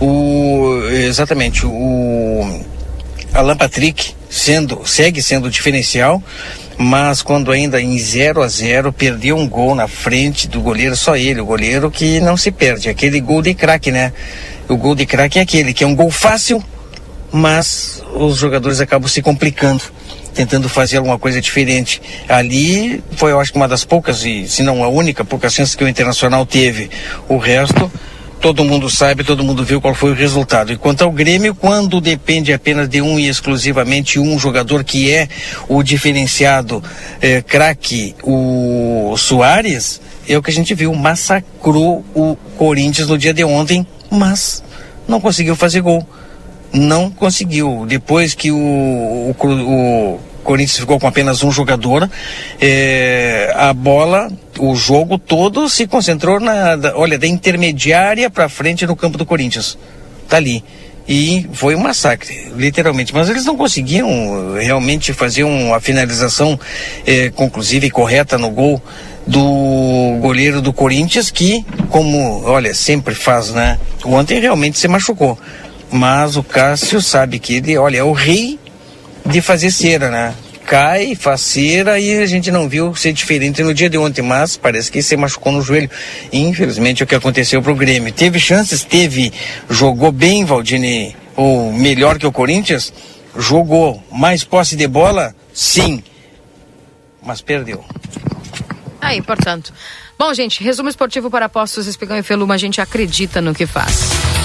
O, exatamente, o Alan Patrick sendo, segue sendo diferencial. mas quando ainda em 0 a 0 perdeu um gol na frente do goleiro, só ele, o goleiro que não se perde, aquele gol de craque, né? O gol de craque é aquele, que é um gol fácil, mas os jogadores acabam se complicando, tentando fazer alguma coisa diferente. Ali foi, eu acho uma das poucas, e se não a única, poucas chances que o Internacional teve. O resto, todo mundo sabe, todo mundo viu qual foi o resultado. E quanto ao Grêmio, quando depende apenas de um e exclusivamente um jogador que é o diferenciado eh, craque, o Soares, é o que a gente viu, massacrou o Corinthians no dia de ontem, mas não conseguiu fazer gol. Não conseguiu. Depois que o, o, o Corinthians ficou com apenas um jogador, é, a bola, o jogo todo se concentrou na, da, olha, da intermediária para frente no campo do Corinthians. Tá ali. E foi um massacre, literalmente. Mas eles não conseguiam realmente fazer uma finalização é, conclusiva e correta no gol do goleiro do Corinthians, que, como, olha, sempre faz, né? Ontem realmente se machucou. Mas o Cássio sabe que ele, olha, é o rei de fazer cera, né? Cai, faz cera e a gente não viu ser diferente no dia de ontem, mas parece que se machucou no joelho. Infelizmente é o que aconteceu pro Grêmio. Teve chances, teve, jogou bem, Valdini, ou melhor que o Corinthians, jogou mais posse de bola, sim, mas perdeu. Aí, portanto. Bom, gente, resumo esportivo para apostos Espigão e Feluma, a gente acredita no que faz.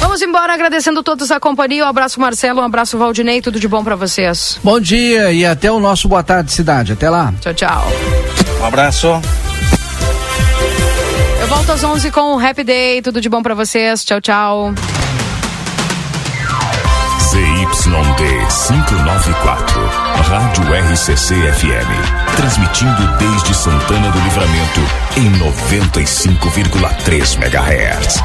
Vamos embora agradecendo todos a companhia. Um abraço, Marcelo. Um abraço, Valdinei. Tudo de bom para vocês. Bom dia e até o nosso Boa Tarde Cidade. Até lá. Tchau, tchau. Um abraço. Eu volto às 11 com o Happy Day. Tudo de bom para vocês. Tchau, tchau. ZYD 594, Rádio RCC FM. Transmitindo desde Santana do Livramento em 95,3 MHz.